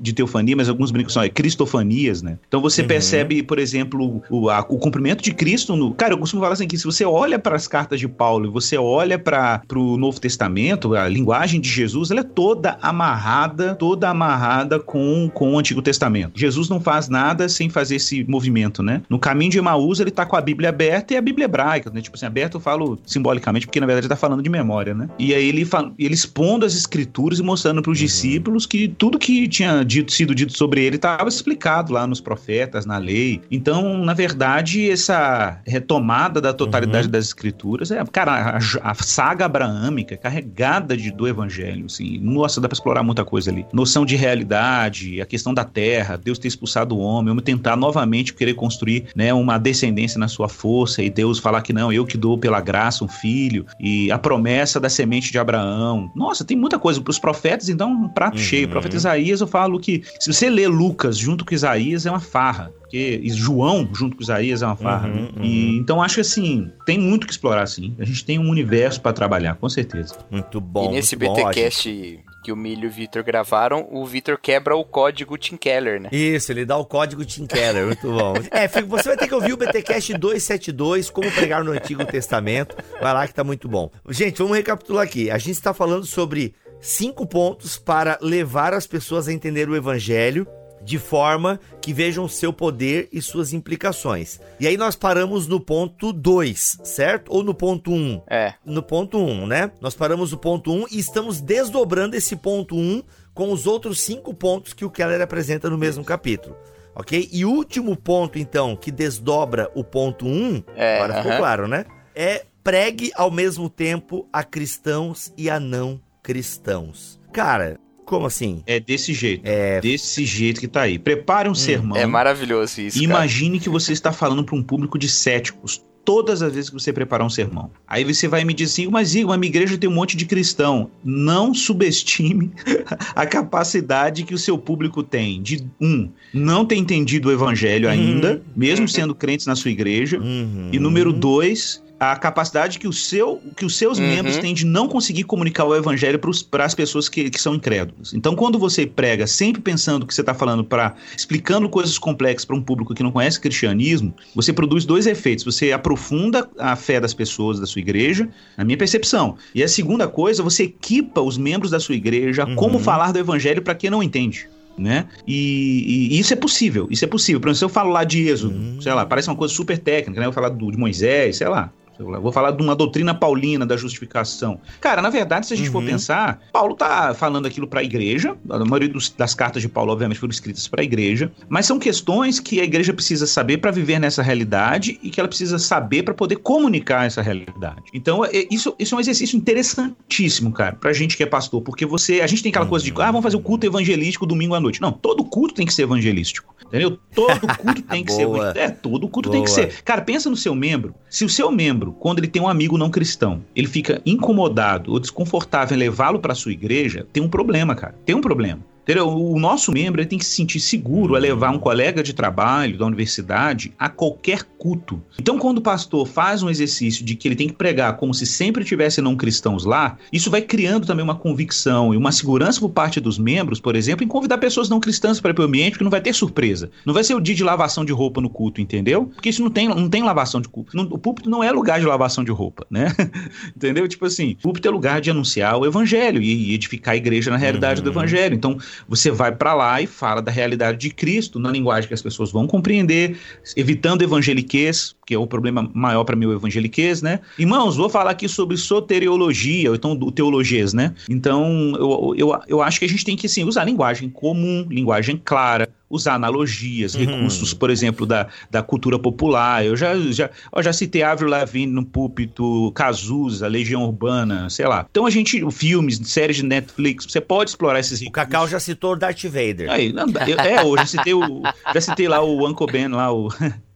de teofania, mas alguns brincam são é, cristofanias, né? Então você uhum. percebe, por exemplo, o, a, o cumprimento de Cristo no... Cara, eu costumo falar assim que se você olha para as cartas de Paulo e você olha para o Novo Testamento, a linguagem de Jesus, ela é toda amarrada, toda amarrada com, com o Antigo Testamento. Jesus não faz nada sem fazer esse movimento, né? No caminho de Emaús, ele tá com a Bíblia aberta e a Bíblia hebraica, né? Tipo assim, aberto eu falo simbolicamente simbolicamente, porque na verdade está falando de memória, né? E aí ele, ele expondo as escrituras e mostrando para os uhum. discípulos que tudo que tinha dito, sido dito sobre ele estava explicado lá nos profetas, na lei. Então, na verdade, essa retomada da totalidade uhum. das escrituras é, cara, a, a, saga abraâmica carregada de, do evangelho, assim. Nossa, dá para explorar muita coisa ali. Noção de realidade, a questão da terra, Deus ter expulsado o homem, homem tentar novamente querer construir, né, uma descendência na sua força e Deus falar que não, eu que dou pela graça um filho filho e a promessa da semente de Abraão. Nossa, tem muita coisa. Para os profetas, então, um prato uhum. cheio. O profeta Isaías, eu falo que se você lê Lucas junto com Isaías, é uma farra porque João, junto com Isaías, é uma farra. Uhum, né? uhum. E, então acho que assim, tem muito que explorar, sim. A gente tem um universo para trabalhar, com certeza. Muito bom. E nesse BTcast que o Milho e o Vitor gravaram, o Vitor quebra o código Tim Keller, né? Isso, ele dá o código Tim Keller, muito bom. é, você vai ter que ouvir o BTcast 272, como pregar no Antigo Testamento. Vai lá que tá muito bom. Gente, vamos recapitular aqui. A gente está falando sobre cinco pontos para levar as pessoas a entender o evangelho de forma que vejam seu poder e suas implicações. E aí nós paramos no ponto 2, certo? Ou no ponto 1? Um? É. No ponto 1, um, né? Nós paramos no ponto 1 um, e estamos desdobrando esse ponto 1 um com os outros cinco pontos que o Keller apresenta no mesmo capítulo. Ok? E o último ponto, então, que desdobra o ponto 1, um, é, agora uh -huh. ficou claro, né? É pregue ao mesmo tempo a cristãos e a não cristãos. Cara, como assim? É desse jeito. É. Desse jeito que tá aí. Prepare um hum, sermão. É maravilhoso isso. Imagine cara. que você está falando para um público de céticos todas as vezes que você preparar um sermão. Aí você vai me dizer assim, mas Igor, a minha igreja tem um monte de cristão. Não subestime a capacidade que o seu público tem de, um, não ter entendido o evangelho uhum. ainda, mesmo sendo crentes na sua igreja. Uhum. E número dois, a capacidade que, o seu, que os seus uhum. membros têm de não conseguir comunicar o evangelho para as pessoas que, que são incrédulas. Então, quando você prega sempre pensando que você está falando para explicando coisas complexas para um público que não conhece o cristianismo, você produz dois efeitos. Você aprofunda a fé das pessoas da sua igreja, na minha percepção. E a segunda coisa, você equipa os membros da sua igreja uhum. como falar do evangelho para quem não entende né? E, e, isso é possível, isso é possível. Por exemplo, se eu falo lá de Êxodo, uhum. sei lá, parece uma coisa super técnica, né? Eu falar do, de Moisés, sei lá. Vou falar de uma doutrina paulina da justificação. Cara, na verdade, se a gente uhum. for pensar, Paulo tá falando aquilo para a igreja. A maioria dos, das cartas de Paulo, obviamente, foram escritas para a igreja. Mas são questões que a igreja precisa saber para viver nessa realidade e que ela precisa saber para poder comunicar essa realidade. Então, é, isso, isso é um exercício interessantíssimo, cara, pra gente que é pastor, porque você. A gente tem aquela coisa de, ah, vamos fazer o culto evangelístico domingo à noite. Não, todo culto tem que ser evangelístico. Entendeu? Todo culto tem que ser. É, todo culto Boa. tem que ser. Cara, pensa no seu membro. Se o seu membro quando ele tem um amigo não cristão, ele fica incomodado ou desconfortável em levá-lo para sua igreja, tem um problema, cara. Tem um problema. Entendeu? O nosso membro tem que se sentir seguro a levar um colega de trabalho da universidade a qualquer culto. Então, quando o pastor faz um exercício de que ele tem que pregar como se sempre tivesse não cristãos lá, isso vai criando também uma convicção e uma segurança por parte dos membros, por exemplo, em convidar pessoas não cristãs para o ambiente, porque não vai ter surpresa. Não vai ser o dia de lavação de roupa no culto, entendeu? Porque isso não tem, não tem lavação de culto. o púlpito não é lugar de lavação de roupa, né? entendeu? Tipo assim, o púlpito é lugar de anunciar o evangelho e edificar a igreja na realidade uhum. do evangelho. Então, você vai para lá e fala da realidade de Cristo na linguagem que as pessoas vão compreender, evitando evangeliquez, que é o problema maior para mim o evangeliquez, né? Irmãos, vou falar aqui sobre soteriologia, ou então o teologês, né? Então, eu, eu, eu acho que a gente tem que, assim, usar linguagem comum, linguagem clara, usar analogias, uhum. recursos, por exemplo, da, da cultura popular. Eu já, já, eu já citei Avril Lavigne no púlpito, Cazuza, Legião Urbana, sei lá. Então a gente, filmes, séries de Netflix, você pode explorar esses recursos. O Cacau já citou Darth Vader. Aí, não, é, eu já citei, o, já citei lá o Uncle Ben, lá, o,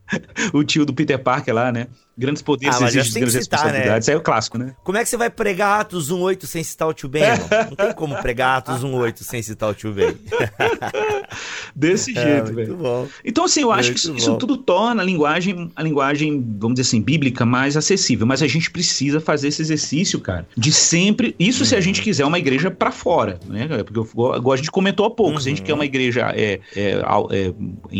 o tio do Peter Parker lá, né? Grandes poderes ah, exigem grandes citar, responsabilidades. Né? Aí é o clássico, né? Como é que você vai pregar Atos 1.8 sem citar o tio Ben? Não tem como pregar Atos 1.8 sem citar o tio Ben. Desse é, jeito, é, velho. bom. Então, assim, eu acho muito que isso, isso, tudo torna a linguagem, a linguagem, vamos dizer assim, bíblica mais acessível. Mas a gente precisa fazer esse exercício, cara, de sempre... Isso uhum. se a gente uhum. quiser uma igreja para fora, né? Porque eu, a gente comentou há pouco, uhum. se a gente quer uma igreja é, é, é,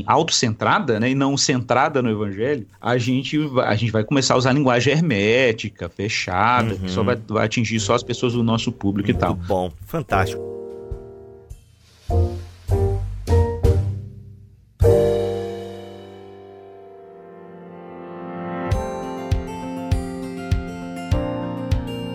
autocentrada, né? E não centrada no evangelho, a gente, a gente vai vai começar a usar linguagem hermética, fechada, uhum. que só vai, vai, atingir só as pessoas do nosso público Muito e tal. Bom, fantástico.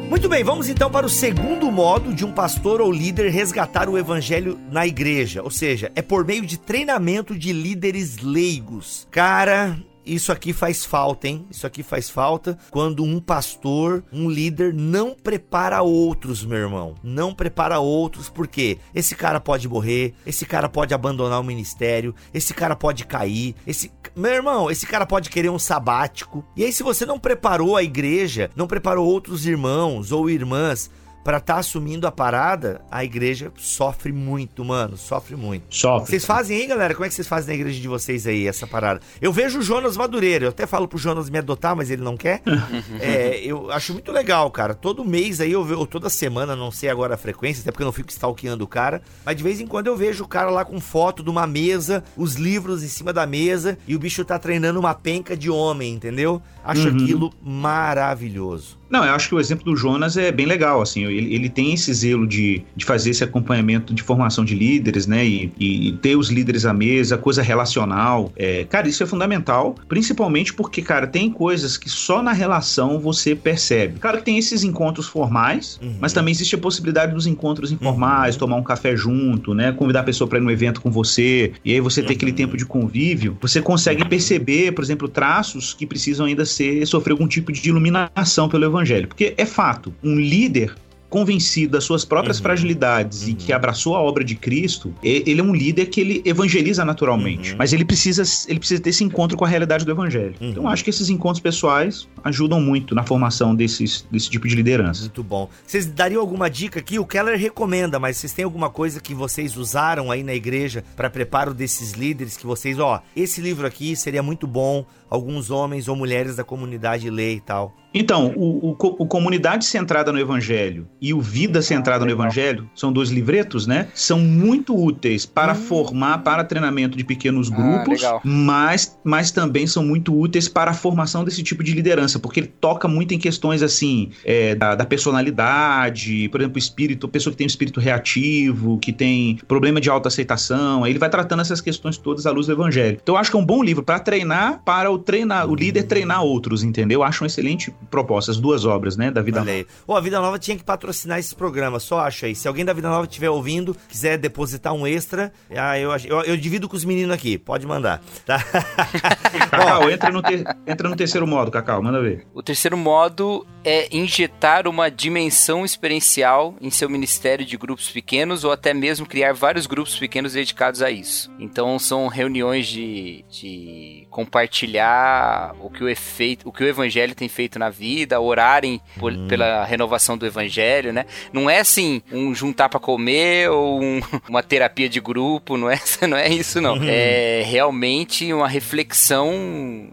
Muito bem, vamos então para o segundo modo de um pastor ou líder resgatar o evangelho na igreja, ou seja, é por meio de treinamento de líderes leigos. Cara, isso aqui faz falta, hein? Isso aqui faz falta quando um pastor, um líder não prepara outros, meu irmão. Não prepara outros, porque esse cara pode morrer, esse cara pode abandonar o ministério, esse cara pode cair, esse meu irmão, esse cara pode querer um sabático. E aí se você não preparou a igreja, não preparou outros irmãos ou irmãs para estar tá assumindo a parada, a igreja sofre muito, mano. Sofre muito. Sofre. Vocês fazem aí, galera? Como é que vocês fazem na igreja de vocês aí, essa parada? Eu vejo o Jonas Madureira. Eu até falo pro Jonas me adotar, mas ele não quer. é, eu acho muito legal, cara. Todo mês aí, eu vejo, ou toda semana, não sei agora a frequência, até porque eu não fico stalkeando o cara. Mas de vez em quando eu vejo o cara lá com foto de uma mesa, os livros em cima da mesa, e o bicho tá treinando uma penca de homem, entendeu? Acho uhum. aquilo maravilhoso. Não, eu acho que o exemplo do Jonas é bem legal, assim, ele, ele tem esse zelo de, de fazer esse acompanhamento de formação de líderes, né, e, e ter os líderes à mesa, coisa relacional, é, cara, isso é fundamental, principalmente porque, cara, tem coisas que só na relação você percebe. Claro que tem esses encontros formais, uhum. mas também existe a possibilidade dos encontros informais, uhum. tomar um café junto, né, convidar a pessoa para ir no evento com você, e aí você ter aquele uhum. tempo de convívio, você consegue perceber, por exemplo, traços que precisam ainda ser, sofrer algum tipo de iluminação pelo evangelho. Porque é fato, um líder convencido das suas próprias uhum. fragilidades uhum. e que abraçou a obra de Cristo, ele é um líder que ele evangeliza naturalmente, uhum. mas ele precisa, ele precisa ter esse encontro com a realidade do evangelho. Uhum. Então acho que esses encontros pessoais ajudam muito na formação desses, desse tipo de liderança. Muito bom. Vocês dariam alguma dica aqui? O Keller recomenda, mas vocês têm alguma coisa que vocês usaram aí na igreja para preparo desses líderes que vocês, ó, esse livro aqui seria muito bom, alguns homens ou mulheres da comunidade ler e tal. Então, o, o, o, Comunidade Centrada no Evangelho e o Vida Centrada no Evangelho são dois livretos, né? São muito úteis para hum. formar, para treinamento de pequenos ah, grupos, ah, mas, mas também são muito úteis para a formação desse tipo de liderança, porque ele toca muito em questões assim, é, da, da, personalidade, por exemplo, espírito, pessoa que tem um espírito reativo, que tem problema de autoaceitação, ele vai tratando essas questões todas à luz do Evangelho. Então, eu acho que é um bom livro para treinar, para o, treinar, o líder treinar outros, entendeu? Eu acho um excelente propostas, duas obras, né, da Vida Nova. Pô, a Vida Nova tinha que patrocinar esse programa, só acha aí. Se alguém da Vida Nova estiver ouvindo, quiser depositar um extra, ah, eu, eu, eu divido com os meninos aqui, pode mandar, tá? Cacau, entra no, ter, entra no terceiro modo, Cacau, manda ver. O terceiro modo é injetar uma dimensão experiencial em seu ministério de grupos pequenos ou até mesmo criar vários grupos pequenos dedicados a isso. Então são reuniões de, de compartilhar o que o efeito, o que o evangelho tem feito na vida, orarem por, hum. pela renovação do evangelho, né? Não é assim um juntar para comer ou um, uma terapia de grupo, não é, não é isso não. Uhum. É realmente uma reflexão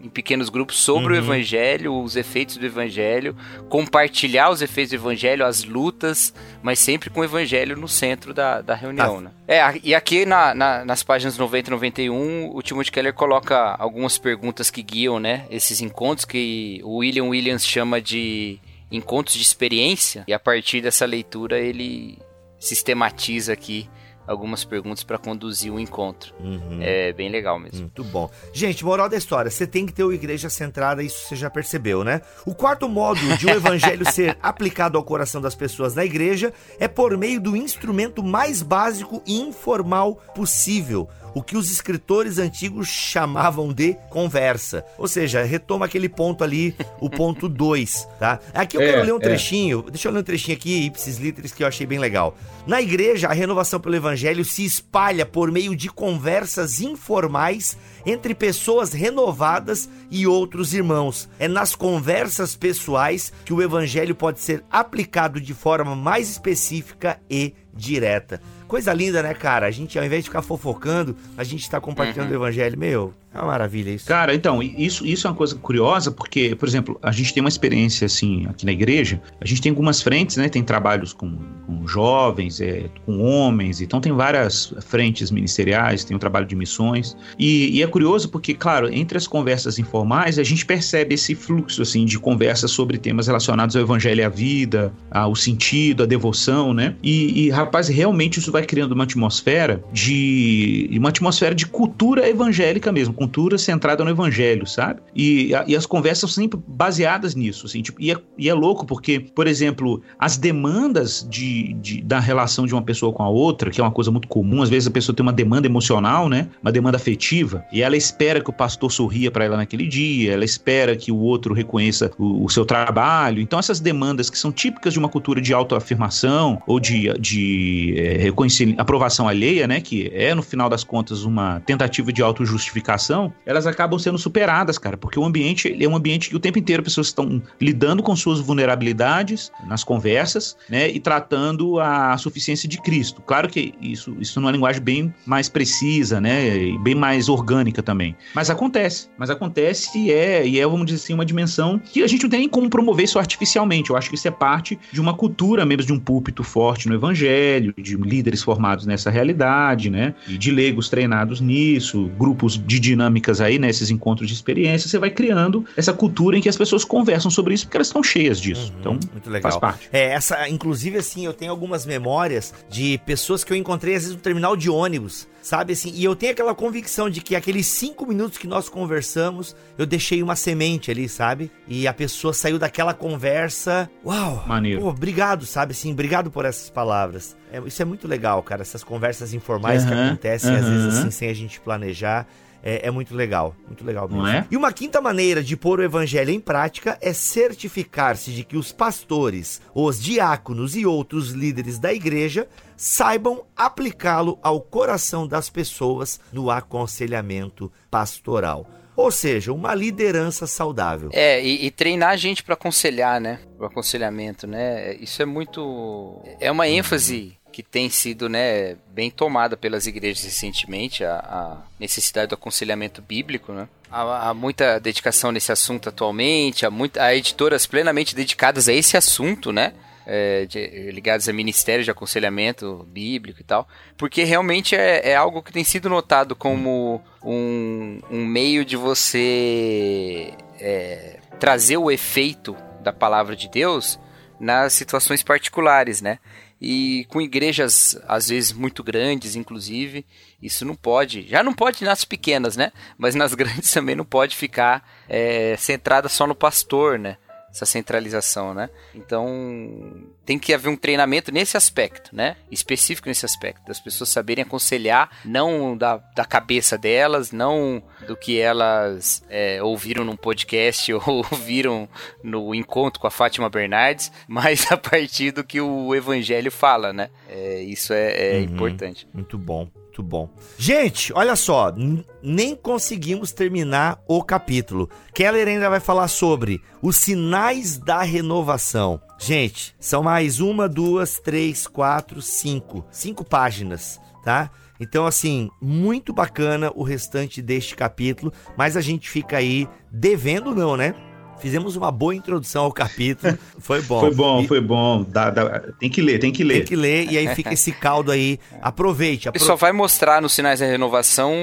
em pequenos grupos sobre uhum. o evangelho, os efeitos do evangelho, compartilhar os efeitos do evangelho, as lutas, mas sempre com o evangelho no centro da, da reunião, ah. né? É, e aqui na, na, nas páginas 90 e 91, o Timothy Keller coloca algumas perguntas que guiam, né, esses encontros que o William Williams chama de encontros de experiência, e a partir dessa leitura ele sistematiza aqui algumas perguntas para conduzir o encontro. Uhum. É bem legal mesmo. Muito bom. Gente, moral da história, você tem que ter uma igreja centrada, isso você já percebeu, né? O quarto modo de o evangelho ser aplicado ao coração das pessoas na igreja é por meio do instrumento mais básico e informal possível, o que os escritores antigos chamavam de conversa. Ou seja, retoma aquele ponto ali, o ponto 2, tá? Aqui eu é, quero ler um é. trechinho, é. deixa eu ler um trechinho aqui, ipsis literis, que eu achei bem legal. Na igreja, a renovação pelo evangelho se espalha por meio de conversas informais entre pessoas renovadas e outros irmãos. É nas conversas pessoais que o evangelho pode ser aplicado de forma mais específica e direta. Coisa linda, né, cara? A gente, ao invés de ficar fofocando, a gente tá compartilhando uhum. o evangelho. Meu, é uma maravilha isso. Cara, então, isso, isso é uma coisa curiosa, porque, por exemplo, a gente tem uma experiência assim aqui na igreja, a gente tem algumas frentes, né? Tem trabalhos com, com jovens, é, com homens, então tem várias frentes ministeriais, tem o um trabalho de missões. E, e, é curioso porque, claro, entre as conversas informais, a gente percebe esse fluxo assim de conversas sobre temas relacionados ao evangelho e à vida, ao sentido, à devoção, né? E, e rapaz, realmente isso vai criando uma atmosfera de. uma atmosfera de cultura evangélica mesmo, cultura centrada no evangelho, sabe? E, e as conversas são sempre baseadas nisso, assim, tipo, e é, e é louco porque, por exemplo, as demandas de, de, da relação de uma pessoa com a outra, que é uma coisa muito comum, às vezes a pessoa tem uma demanda emocional, né? Uma demanda afetiva, e ela espera que o pastor sorria para ela naquele dia, ela espera que o outro reconheça o, o, seu trabalho. Então, essas demandas que são típicas de uma cultura de autoafirmação ou de, de é, aprovação alheia, né? Que é, no final das contas, uma tentativa de autojustificação elas acabam sendo superadas, cara, porque o ambiente é um ambiente que o tempo inteiro pessoas estão lidando com suas vulnerabilidades nas conversas, né, e tratando a suficiência de Cristo. Claro que isso, isso numa linguagem bem mais precisa, né, e bem mais orgânica também. Mas acontece, mas acontece e é, e é, vamos dizer assim, uma dimensão que a gente não tem nem como promover isso artificialmente. Eu acho que isso é parte de uma cultura mesmo de um púlpito forte no evangelho, de líderes formados nessa realidade, né, de leigos treinados nisso, grupos de dinâmicas aí, né, encontros de experiência, você vai criando essa cultura em que as pessoas conversam sobre isso porque elas estão cheias disso. Uhum, então, muito legal. faz parte. É, essa, inclusive, assim, eu tenho algumas memórias de pessoas que eu encontrei, às vezes, no terminal de ônibus, sabe assim? E eu tenho aquela convicção de que aqueles cinco minutos que nós conversamos, eu deixei uma semente ali, sabe? E a pessoa saiu daquela conversa. Uau! Maneiro. Pô, obrigado, sabe assim? Obrigado por essas palavras. É, isso é muito legal, cara. Essas conversas informais uhum, que acontecem, uhum. às vezes, assim, sem a gente planejar é, é, muito legal, muito legal mesmo. Não é? E uma quinta maneira de pôr o evangelho em prática é certificar-se de que os pastores, os diáconos e outros líderes da igreja saibam aplicá-lo ao coração das pessoas no aconselhamento pastoral. Ou seja, uma liderança saudável. É, e, e treinar a gente para aconselhar, né? O aconselhamento, né? Isso é muito. É uma ênfase que tem sido né, bem tomada pelas igrejas recentemente, a, a necessidade do aconselhamento bíblico. Né? Há, há, muita dedicação nesse assunto atualmente, há, muita, há editoras plenamente dedicadas a esse assunto, né? É, de, ligados a ministérios de aconselhamento bíblico e tal, porque realmente é, é algo que tem sido notado como um, um meio de você é, trazer o efeito da palavra de Deus nas situações particulares, né? E com igrejas às vezes muito grandes, inclusive, isso não pode, já não pode nas pequenas, né? Mas nas grandes também não pode ficar é, centrada só no pastor, né? Essa centralização, né? Então tem que haver um treinamento nesse aspecto, né? Específico nesse aspecto, das pessoas saberem aconselhar, não da, da cabeça delas, não do que elas é, ouviram num podcast ou ouviram no encontro com a Fátima Bernardes, mas a partir do que o Evangelho fala, né? É, isso é, é uhum, importante. Muito bom. Muito bom. Gente, olha só, nem conseguimos terminar o capítulo. Keller ainda vai falar sobre os sinais da renovação. Gente, são mais uma, duas, três, quatro, cinco. Cinco páginas, tá? Então, assim, muito bacana o restante deste capítulo, mas a gente fica aí devendo, não, né? Fizemos uma boa introdução ao capítulo. Foi bom. foi bom, e... foi bom. Dá, dá, tem que ler, tem que ler. Tem que ler, e aí fica esse caldo aí. Aproveite. Apro... Só vai mostrar nos sinais da renovação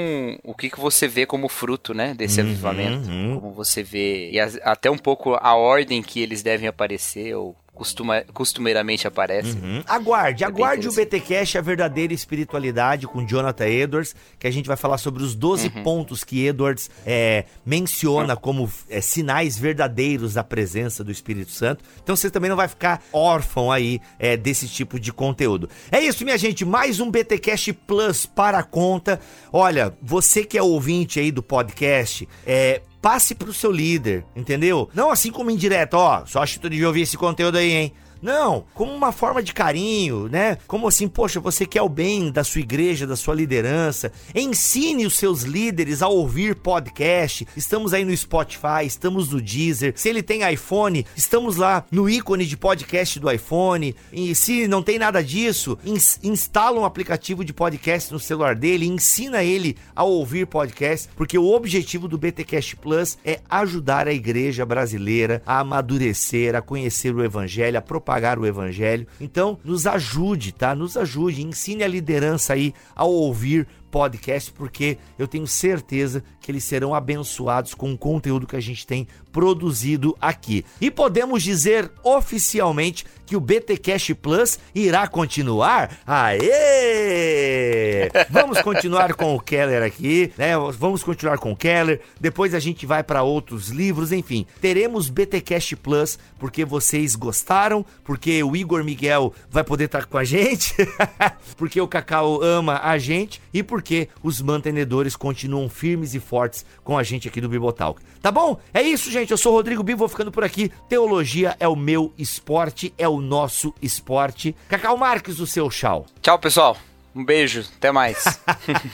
o que, que você vê como fruto, né? Desse uhum, avivamento. Uhum. Como você vê. E a, até um pouco a ordem que eles devem aparecer, ou costuma, costumeiramente aparecem. Uhum. Aguarde, É aguarde o. BTcast A Verdadeira Espiritualidade com Jonathan Edwards, que a gente vai falar sobre os 12 Uhum. pontos que Edwards é, menciona como é, sinais verdadeiros da presença do Espírito Santo. Então você também não vai ficar órfão aí é, desse tipo de conteúdo. É isso, minha gente, mais um BTcast Plus para a conta. Olha, você que é ouvinte aí do podcast, é, passe pro seu líder, entendeu? Não assim como indireta, ó, só acho que tu devia ouvir esse conteúdo aí, hein? Não, como uma forma de carinho, né? Como assim, poxa, você quer o bem da sua igreja, da sua liderança. Ensine os seus líderes a ouvir podcast. Estamos aí no Spotify, estamos no Deezer. Se ele tem iPhone, estamos lá no ícone de podcast do iPhone. E se não tem nada disso, ins- instala um aplicativo de podcast no celular dele, ensina ele a ouvir podcast, porque o objetivo do BTcast Plus é ajudar a igreja brasileira a amadurecer, a conhecer o evangelho, a propagar o evangelho. Então, nos ajude, tá? Nos ajude, ensine a liderança aí a ouvir podcast, porque eu tenho certeza que eles serão abençoados com o conteúdo que a gente tem produzido aqui. E podemos dizer oficialmente que o BTcast Plus irá continuar? Aê! Vamos continuar com o Keller aqui, né? Vamos continuar com o Keller. Depois a gente vai para outros livros, enfim. Teremos BTcast Plus porque vocês gostaram, porque o Igor Miguel vai poder estar com a gente, porque o Cacau ama a gente e porque os mantenedores continuam firmes e fortes com a gente aqui do Bibotalk. Tá bom? É isso, gente. Eu sou o Rodrigo Bibo, vou ficando por aqui. Teologia é o meu esporte, é o nosso esporte. Cacau Marques, o seu tchau. Tchau, pessoal. Um beijo. Até mais.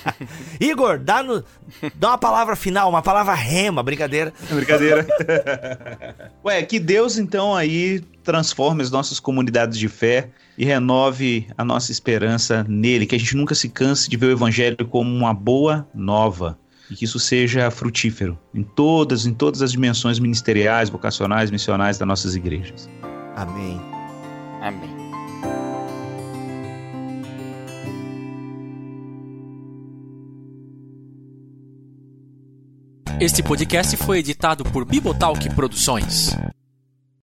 Igor, dá, no, dá uma palavra final, uma palavra rema, brincadeira. Brincadeira. Ué, que Deus então aí transforme as nossas comunidades de fé e renove a nossa esperança nele, que a gente nunca se canse de ver o evangelho como uma boa nova e que isso seja frutífero em todas, em todas as dimensões ministeriais, vocacionais, missionais das nossas igrejas. Amém. Amém. Este podcast foi editado por Bibotalk Produções.